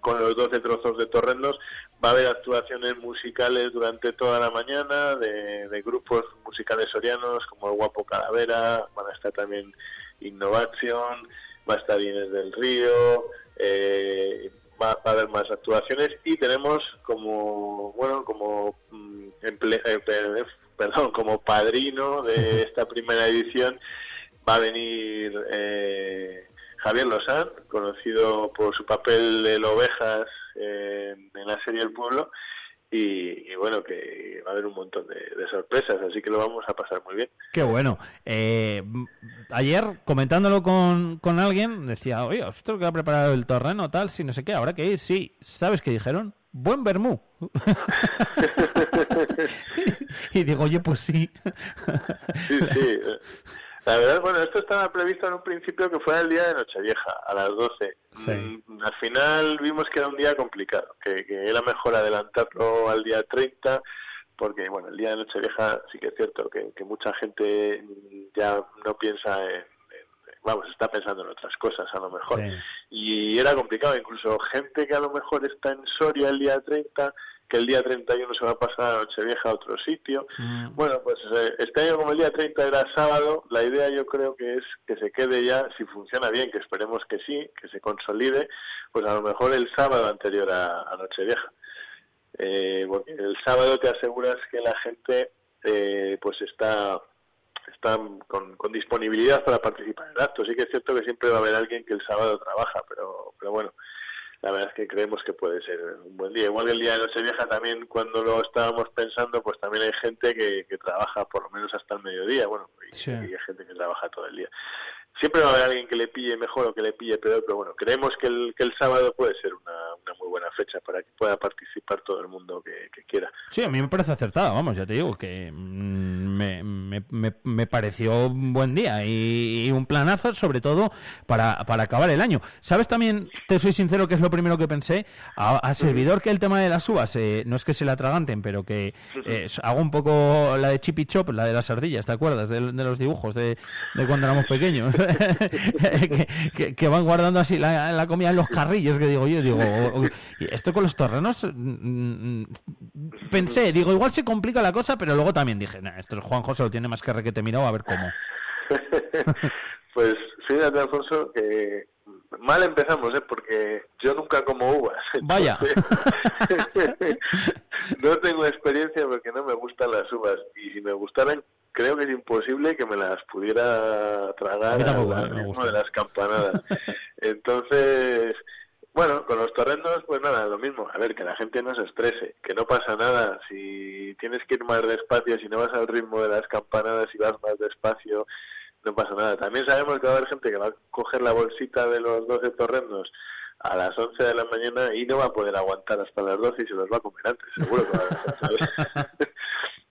con los 12 trozos de torrendos. Va a haber actuaciones musicales durante toda la mañana de, de grupos musicales sorianos como el Guapo Calavera, van a estar también Innovación, va a estar Inés del Río, eh, va, va a haber más actuaciones y tenemos como, bueno, como mm, emple- eh, per- perdón, como padrino de esta primera edición va a venir eh, Javier Lozán, conocido por su papel de Ovejas eh, en la serie El Pueblo, y, y bueno, que va a haber un montón de, de sorpresas, así que lo vamos a pasar muy bien. Qué bueno. Eh, ayer, comentándolo con, con alguien, decía, oye, ¿esto que ha preparado el terreno, tal, sí, no sé qué, habrá que ir? Sí, ¿sabes qué dijeron? Buen vermú. y digo, oye, pues sí. Sí, sí. La verdad, bueno, esto estaba previsto en un principio que fuera el día de Nochevieja, a las 12. Sí. Mm, Al final vimos que era un día complicado, que, que era mejor adelantarlo al día 30, porque, bueno, el día de Nochevieja sí que es cierto que, que mucha gente ya no piensa en, en- Vamos, está pensando en otras cosas a lo mejor. Sí. Y era complicado, incluso gente que a lo mejor está en Soria el día 30, que el día 31 se va a pasar a Nochevieja a otro sitio. Bueno, pues eh, este año como el día 30 era sábado, la idea yo creo que es que se quede ya, si funciona bien, que esperemos que sí, que se consolide, pues a lo mejor el sábado anterior a, a Nochevieja. Eh, porque el sábado te aseguras que la gente eh, pues está está con, con disponibilidad para participar en el acto. Sí que es cierto que siempre va a haber alguien que el sábado trabaja, pero, pero bueno, la verdad es que creemos que puede ser un buen día. Igual que el día de Nochevieja también, cuando lo estábamos pensando, pues también hay gente que, que trabaja por lo menos hasta el mediodía, bueno, y, Sí. y hay gente que trabaja todo el día. Siempre va a haber alguien que le pille mejor o que le pille peor, pero bueno, creemos que el, que el sábado puede ser una, una muy buena fecha para que pueda participar todo el mundo que, que quiera. Sí, a mí me parece acertado, vamos, ya te digo que mm, me, me, me- me pareció un buen día y, y un planazo, sobre todo para, para acabar el año. ¿Sabes también, te soy sincero, que es lo primero que pensé? A, a servidor que el tema de las uvas, eh, no es que se la atraganten, pero que eh, hago un poco la de Chip y Chop, la de las ardillas, ¿te acuerdas? De, de los dibujos de, de cuando éramos pequeños. que, que- que van guardando así la, la comida en los carrillos, que digo yo, digo, esto con los terrenos, mm, mm, pensé, digo, igual se complica la cosa, pero luego también dije, nah, esto es Juanjo se lo tiene más que requete mirado, a ver cómo. Pues fíjate, Alfonso, que mal empezamos, ¿eh? Porque yo nunca como uvas. Vaya. Entonces, no tengo experiencia porque no me gustan las uvas. Y si me gustaran, creo que es imposible que me las pudiera A tragar tampoco, al eh, de las campanadas. Entonces, bueno, con los torrendos, pues nada, lo mismo. A ver, que la gente no se estrese, que no pasa nada. Si tienes que ir más despacio, si no vas al ritmo de las campanadas y vas más despacio, no pasa nada. También sabemos que va a haber gente que va a coger la bolsita de los 12 torrendos a las 11 de la mañana y no va a poder aguantar hasta las 12 y se los va a comer antes. Seguro que va a haber.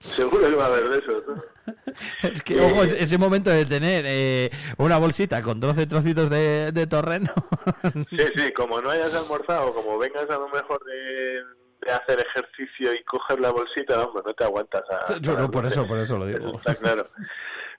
Seguro que va a haber de eso. ¿no? Es que, ojo, es- ese momento de tener eh, una bolsita con 12 trocitos de, de torreno. Sí, sí, como no hayas almorzado, como vengas a lo mejor de, de hacer ejercicio y coger la bolsita, hombre, no te aguantas a... No, por 12. eso, por eso lo Eso digo. está claro.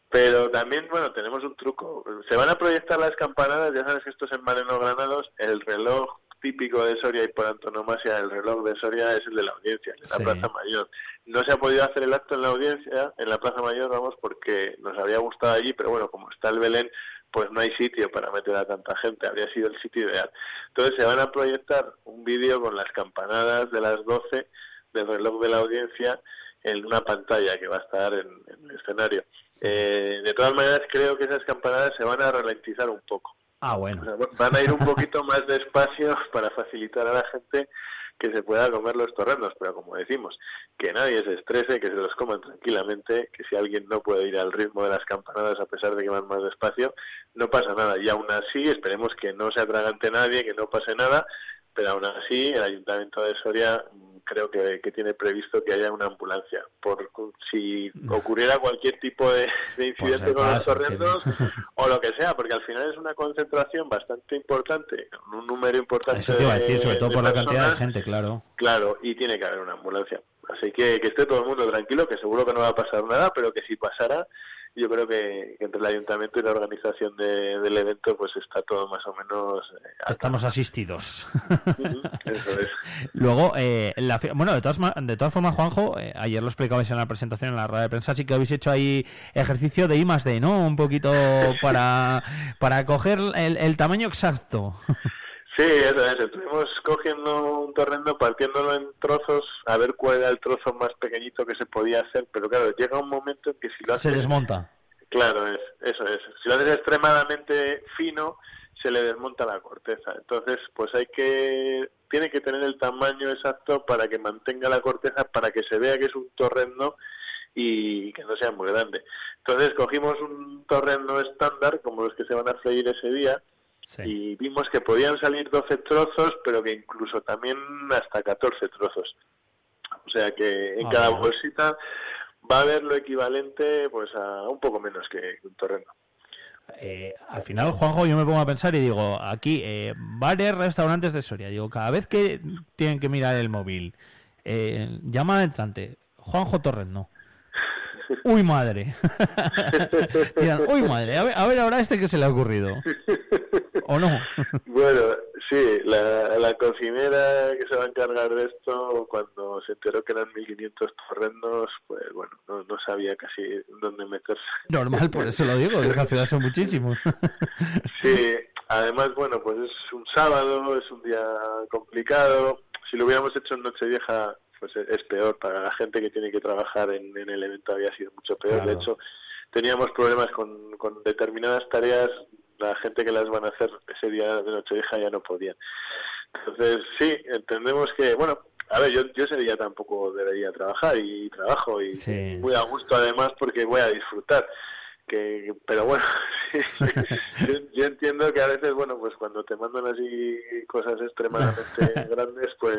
Pero también, bueno, tenemos un truco. Se van a proyectar las campanadas, ya sabes que esto es en Mareno Granados, el reloj típico de Soria y por antonomasia el reloj de Soria es el de la audiencia, el de la Sí. Plaza Mayor. No se ha podido hacer el acto en la audiencia, en la Plaza Mayor, vamos, porque nos había gustado allí, pero bueno, como está el Belén, pues no hay sitio para meter a tanta gente, habría sido el sitio ideal. Entonces se van a proyectar un vídeo con las campanadas de las 12 del reloj de la audiencia en una pantalla que va a estar en, el escenario. Eh, de todas maneras, creo que esas campanadas se van a ralentizar un poco. Ah, bueno. van a ir un poquito más despacio para facilitar a la gente que se pueda comer los torrendos, pero como decimos, que nadie se estrese, que se los coman tranquilamente, que si alguien no puede ir al ritmo de las campanadas a pesar de que van más despacio, no pasa nada. Y aún así, esperemos que no se atragante nadie, que no pase nada, pero aún así el Ayuntamiento de Soria creo que, que tiene previsto que haya una ambulancia. Por si ocurriera cualquier tipo de, de incidente con los torrendos o lo que sea, porque al final es una concentración bastante importante, un número importante Eso te iba a decir, de- sobre todo de por la cantidad de gente, claro. Claro, y tiene que haber una ambulancia. Así que que esté todo el mundo tranquilo, que seguro que no va a pasar nada, pero que si pasara, yo creo que, que entre el ayuntamiento y la organización de- del evento pues está todo más o menos eh, Estamos asistidos. eso es. Luego, eh, la bueno, de todas, de todas formas, Juanjo, eh, ayer lo explicabais en la presentación en la rueda de prensa, sí que habéis hecho ahí ejercicio de I más D, ¿no? Un poquito para, para coger el, el tamaño exacto. Sí, eso es. Estuvimos cogiendo un torrendo, partiéndolo en trozos, a ver cuál era el trozo más pequeñito que se podía hacer, pero claro, llega un momento en que si lo Se haces... desmonta. Claro, es, eso es. Si lo haces extremadamente fino, se le desmonta la corteza. Entonces, pues hay que... Tiene que tener el tamaño exacto para que mantenga la corteza, para que se vea que es un torrendo y que no sea muy grande. Entonces cogimos un torrendo estándar, como los que se van a freír ese día, y vimos que podían salir 12 trozos, pero que incluso también hasta 14 trozos. O sea que en Ah, cada bolsita va a haber lo equivalente pues a un poco menos que un torrendo. Eh, al final, Juanjo, yo me pongo a pensar y digo, aquí, eh, bares, restaurantes de Soria, digo, cada vez que tienen que mirar el móvil, eh, llama al entrante, Juanjo Torres, no. Uy, madre. Dirán, Uy, madre, a ver, a ver ahora este que se le ha ocurrido. ¿O no? Bueno, sí, la, la cocinera que se va a encargar de esto, cuando se enteró que eran 1500 torrendos, pues bueno, no, no sabía casi dónde meterse. Normal, por eso lo digo, que al final son muchísimos. Sí, además, bueno, pues es un sábado, es un día complicado. Si lo hubiéramos hecho en Nochevieja, pues es peor. Para la gente que tiene que trabajar en, en el evento había sido mucho peor. Claro. De hecho, teníamos problemas con, con determinadas tareas. La gente que las van a hacer ese día de Nochevieja ya no podía. Entonces, sí, entendemos que, bueno, a ver, yo, yo ese día tampoco debería trabajar y trabajo y Sí. muy a gusto además porque voy a disfrutar. Que, pero bueno, yo, yo entiendo que a veces, bueno, pues cuando te mandan así cosas extremadamente grandes, pues,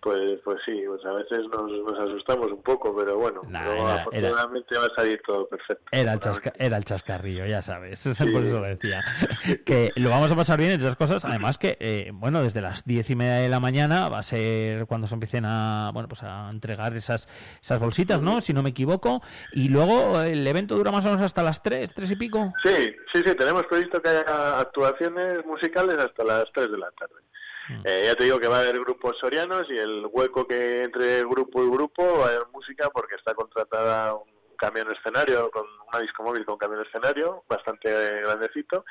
pues, pues sí, pues a veces nos, nos asustamos un poco, pero bueno, era- afortunadamente va a salir todo perfecto. Era el, chasca- era el chascarrillo, ya sabes. Por eso lo decía. Que lo vamos a pasar bien, entre otras cosas. Además que, eh, bueno, desde las diez y media de la mañana va a ser cuando se empiecen a, bueno, pues a entregar esas, esas bolsitas, ¿no? Si no me equivoco. Y luego el evento dura más o menos hasta las tres, tres y pico. Sí, sí, sí, tenemos previsto que haya actuaciones musicales hasta las 3 de la tarde. Eh, ya te digo que va a haber grupos sorianos y el hueco que entre grupo y grupo va a haber música porque está contratada un camión escenario, con una disco móvil con camión escenario, bastante grandecito.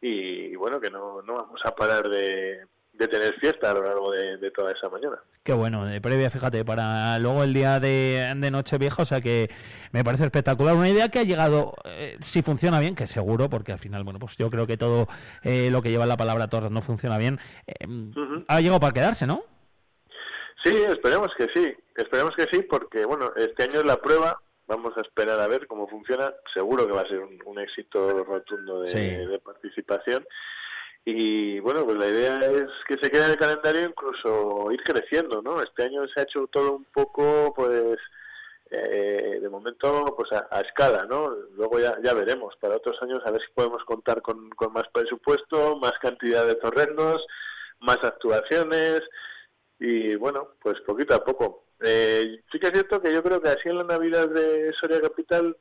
Y bueno, que no, no vamos a parar de, de tener fiesta a lo largo de, de toda esa mañana. Qué bueno, de previa, fíjate, para luego el día de, de Nochevieja, o sea que me parece espectacular. Una idea que ha llegado, eh, si funciona bien, que seguro, porque al final, bueno, pues yo creo que todo eh, lo que lleva la palabra Torres no funciona bien, eh, ha llegado para quedarse, ¿no? Sí, esperemos que sí, esperemos que sí, porque bueno, este año es la prueba, vamos a esperar a ver cómo funciona, seguro que va a ser un, un éxito rotundo de, Sí. de participación. Y bueno, pues la idea es que se quede en el calendario incluso ir creciendo, ¿no? Este año se ha hecho todo un poco, pues, eh, de momento, pues a, escala, ¿no? Luego ya, veremos, para otros años a ver si podemos contar con, con más presupuesto, más cantidad de torrendos, más actuaciones, y bueno, pues poquito a poco. Eh, sí que es cierto que yo creo que así en la Navidad de Soria Capital,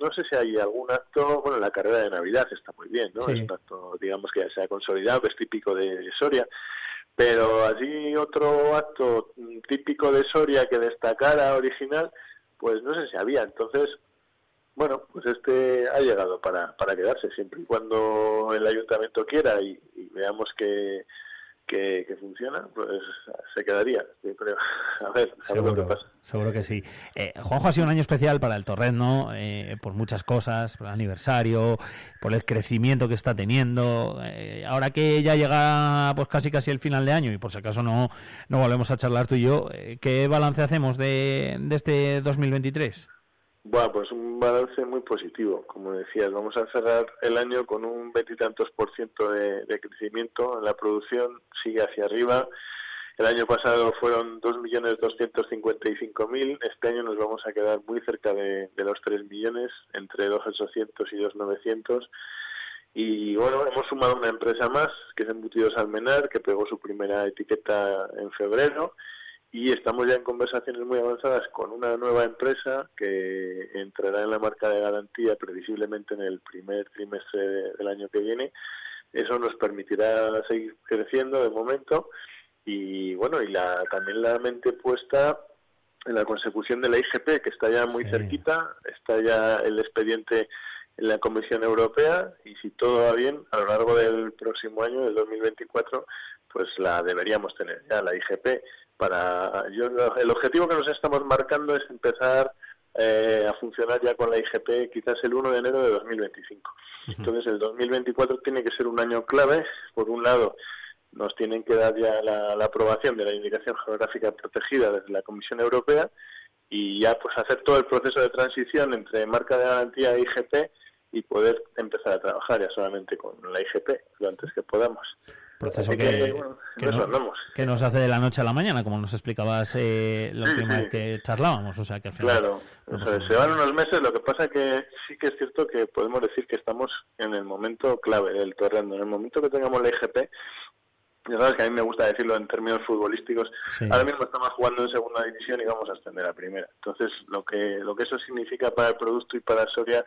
no sé si hay algún acto, bueno, la carrera de Navidad está muy bien, ¿no? Sí. Es un acto, digamos, que ya se ha consolidado, que es típico de Soria, pero allí otro acto típico de Soria que destacara original, pues no sé si había. Entonces, bueno, pues este ha llegado para, para quedarse siempre y cuando el ayuntamiento quiera y, y veamos que, que, que funciona, pues se quedaría, yo creo. A ver, a ver lo que Seguro, pasa. seguro que sí. Eh, Juanjo ha sido un año especial para el Torreno, eh, por muchas cosas, por el aniversario, por el crecimiento que está teniendo. Eh, ahora que ya llega pues casi casi el final de año y por si acaso no, no volvemos a charlar tú y yo, eh, ¿qué balance hacemos de, de este 2023? Bueno, pues un balance muy positivo, como decías. Vamos a cerrar el año con un veintitantos por ciento de, crecimiento en la producción, sigue hacia arriba. El año pasado fueron 2.255.000, este año nos vamos a quedar muy cerca de, de los 3 millones, entre 2.800 y 2.900. Y bueno, hemos sumado una empresa más, que es Embutidos Almenar, que pegó su primera etiqueta en febrero. Y estamos ya en conversaciones muy avanzadas con una nueva empresa que entrará en la marca de garantía previsiblemente en el primer trimestre de- del año que viene. Eso nos permitirá seguir creciendo de momento y bueno, y la, también la mente puesta en la consecución de la IGP, que está ya muy cerquita, está ya el expediente en la Comisión Europea y si todo va bien, a lo largo del próximo año, del 2024, pues la deberíamos tener ya, la IGP. Para, yo, el objetivo que nos estamos marcando es empezar eh, a funcionar ya con la IGP quizás el 1 de enero de 2025. Entonces el 2024 tiene que ser un año clave, por un lado, nos tienen que dar ya la, la aprobación de la indicación geográfica protegida desde la Comisión Europea y ya pues hacer todo el proceso de transición entre marca de garantía e IGP y poder empezar a trabajar ya solamente con la IGP lo antes que podamos. Proceso que, bueno, que en eso no, andamos. que no se hace de la noche a la mañana, como nos explicabas eh, la Sí, última sí. vez que charlábamos. O sea, que al final. Claro, bueno, o sea, se van unos meses, lo que pasa que sí que es cierto que podemos decir que estamos en el momento clave del torrendo, en el momento que tengamos la IGP, ya sabes que a mí me gusta decirlo en términos futbolísticos, Sí. ahora mismo estamos jugando en segunda división y vamos a ascender a primera. Entonces, lo que lo que eso significa para el producto y para Soria,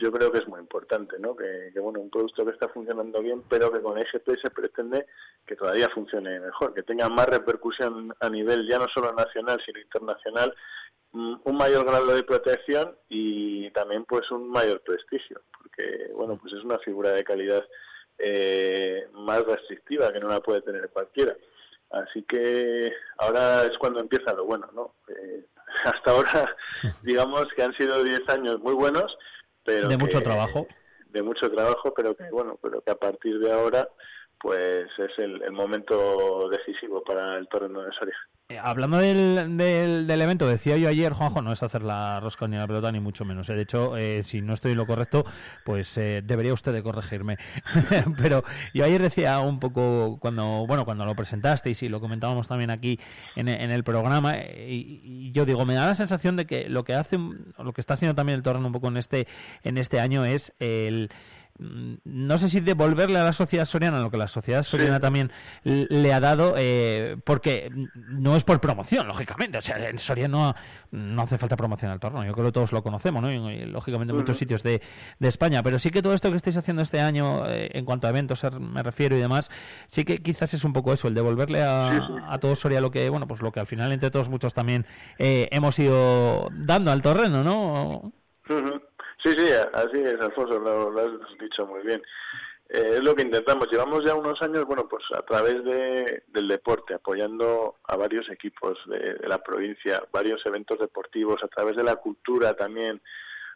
yo creo que es muy importante, ¿no? Que, que, bueno, un producto que está funcionando bien, pero que con IGP se pretende que todavía funcione mejor, que tenga más repercusión a nivel ya no solo nacional, sino internacional, mm, un mayor grado de protección y también pues un mayor prestigio, porque bueno, pues es una figura de calidad eh, más restrictiva que no la puede tener cualquiera. Así que ahora es cuando empieza lo bueno, ¿no? Eh, hasta ahora, digamos que han sido 10 años muy buenos, pero de mucho que- trabajo. de mucho trabajo, pero que bueno, pero que a partir de ahora, pues es el, el momento decisivo para el torneo de Soria. Eh, hablando del, del, evento, decía yo ayer, Juanjo, no es hacer la rosca ni la pelota, ni mucho menos. eh. De hecho, eh, si no estoy lo correcto, pues eh, debería usted de corregirme. Pero yo ayer decía un poco, cuando bueno cuando lo presentasteis y lo comentábamos también aquí en, en el programa, eh, y, y yo digo, me da la sensación de que lo que hace, lo que está haciendo también el torneo un poco en este, en este año es el no sé si devolverle a la sociedad soriana lo que la sociedad soriana también le ha dado, eh, porque no es por promoción, lógicamente. O sea, en Soria no, no hace falta promocionar el torneo. Yo creo que todos lo conocemos, ¿no? Y, lógicamente en muchos sitios de, de España. Pero sí que todo esto que estáis haciendo este año, eh, en cuanto a eventos eh, me refiero y demás, sí que quizás es un poco eso, el devolverle a, a todo Soria lo que, bueno, pues lo que al final entre todos muchos también eh, hemos ido dando al terreno, ¿no? Sí, sí, así es, Alfonso, lo, has dicho muy bien. Eh, es lo que intentamos. Llevamos ya unos años, bueno, pues a través de, del deporte, apoyando a varios equipos de, de la provincia, varios eventos deportivos, a través de la cultura también,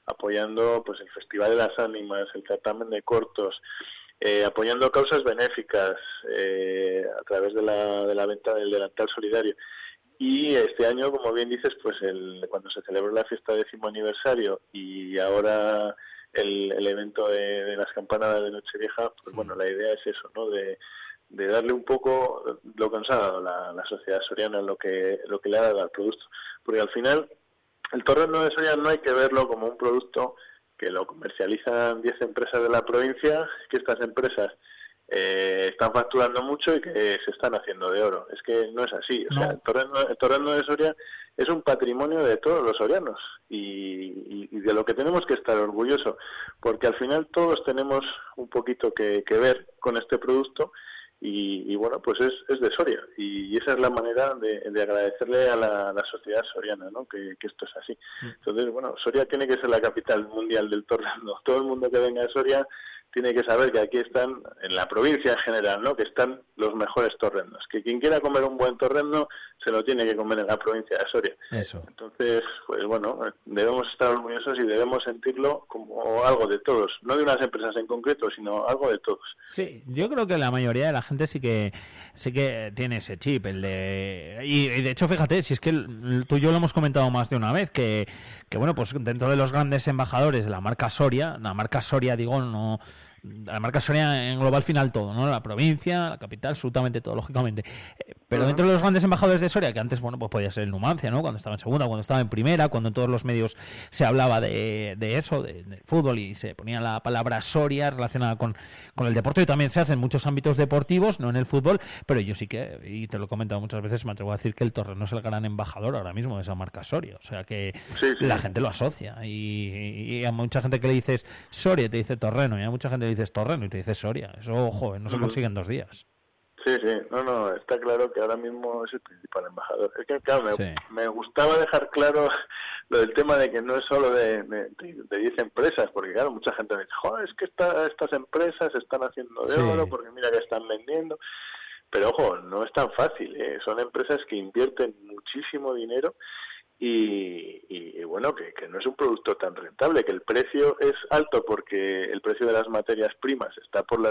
apoyando pues el Festival de las Ánimas, el certamen de cortos, eh, apoyando causas benéficas eh, a través de la, de la venta del delantal solidario. Y este año, como bien dices, pues el, cuando se celebró la fiesta décimo aniversario y ahora el, el evento de, de las campanadas de Nochevieja, pues bueno, la idea es eso, ¿no? De, de darle un poco lo que nos ha dado la, la sociedad soriana, lo que, lo que le ha dado al producto. Porque al final, el torreno de soya no hay que verlo como un producto que lo comercializan 10 empresas de la provincia, que estas empresas eh, están facturando mucho y que se están haciendo de oro. Es que no es así. O sea, el torreno de Soria es un patrimonio de todos los sorianos y, y- y de lo que tenemos que estar orgullosos, porque al final todos tenemos un poquito que, que ver con este producto y, y bueno, pues es, es de Soria y esa es la manera de, de agradecerle a la, sociedad soriana, ¿no? Que, que esto es así. Entonces, bueno, Soria tiene que ser la capital mundial del torrendo. Todo el mundo que venga a Soria tiene que saber que aquí están, en la provincia en general, ¿no? que están los mejores torrendos. Que quien quiera comer un buen torrendo se lo tiene que comer en la provincia de Soria. Eso. Entonces, pues bueno, debemos estar orgullosos y debemos sentirlo como algo de todos. No de unas empresas en concreto, sino algo de todos. Sí, yo creo que la mayoría de la gente sí que sí que tiene ese chip, el de y, y de hecho fíjate, si es que tú y yo lo hemos comentado más de una vez que, que bueno, pues dentro de los grandes embajadores de la marca Soria, la marca Soria digo, no la marca Soria engloba al final todo, ¿no? La provincia, la capital, absolutamente todo, lógicamente. Pero dentro de los grandes embajadores de Soria, que antes, bueno, pues podía ser el Numancia, ¿no? Cuando estaba en segunda, cuando estaba en primera, cuando en todos los medios se hablaba de, de eso, de- del fútbol, y se ponía la palabra Soria relacionada con, con el deporte, y también se hace en muchos ámbitos deportivos, no en el fútbol, pero yo sí que, y te lo he comentado muchas veces, me atrevo a decir que el Torreno es el gran embajador ahora mismo de esa marca Soria. O sea que la gente lo asocia. Y, y a mucha gente que le dices Soria te dice Torreno, y a mucha gente le dices Torreno y te dice Soria. Eso, ojo, no se Ujú. consigue en dos días. Sí, sí, no, no, está claro que ahora mismo es el principal embajador. Es que, claro, me, Sí. me gustaba dejar claro lo del tema de que no es solo de, de, de 10 empresas, porque, claro, mucha gente me dice, joder, es que esta- estas empresas están haciendo de Sí. oro porque mira que están vendiendo. Pero, ojo, no es tan fácil. ¿eh? Son empresas que invierten muchísimo dinero y, y- bueno, que, que no es un producto tan rentable, que el precio es alto porque el precio de las materias primas está por las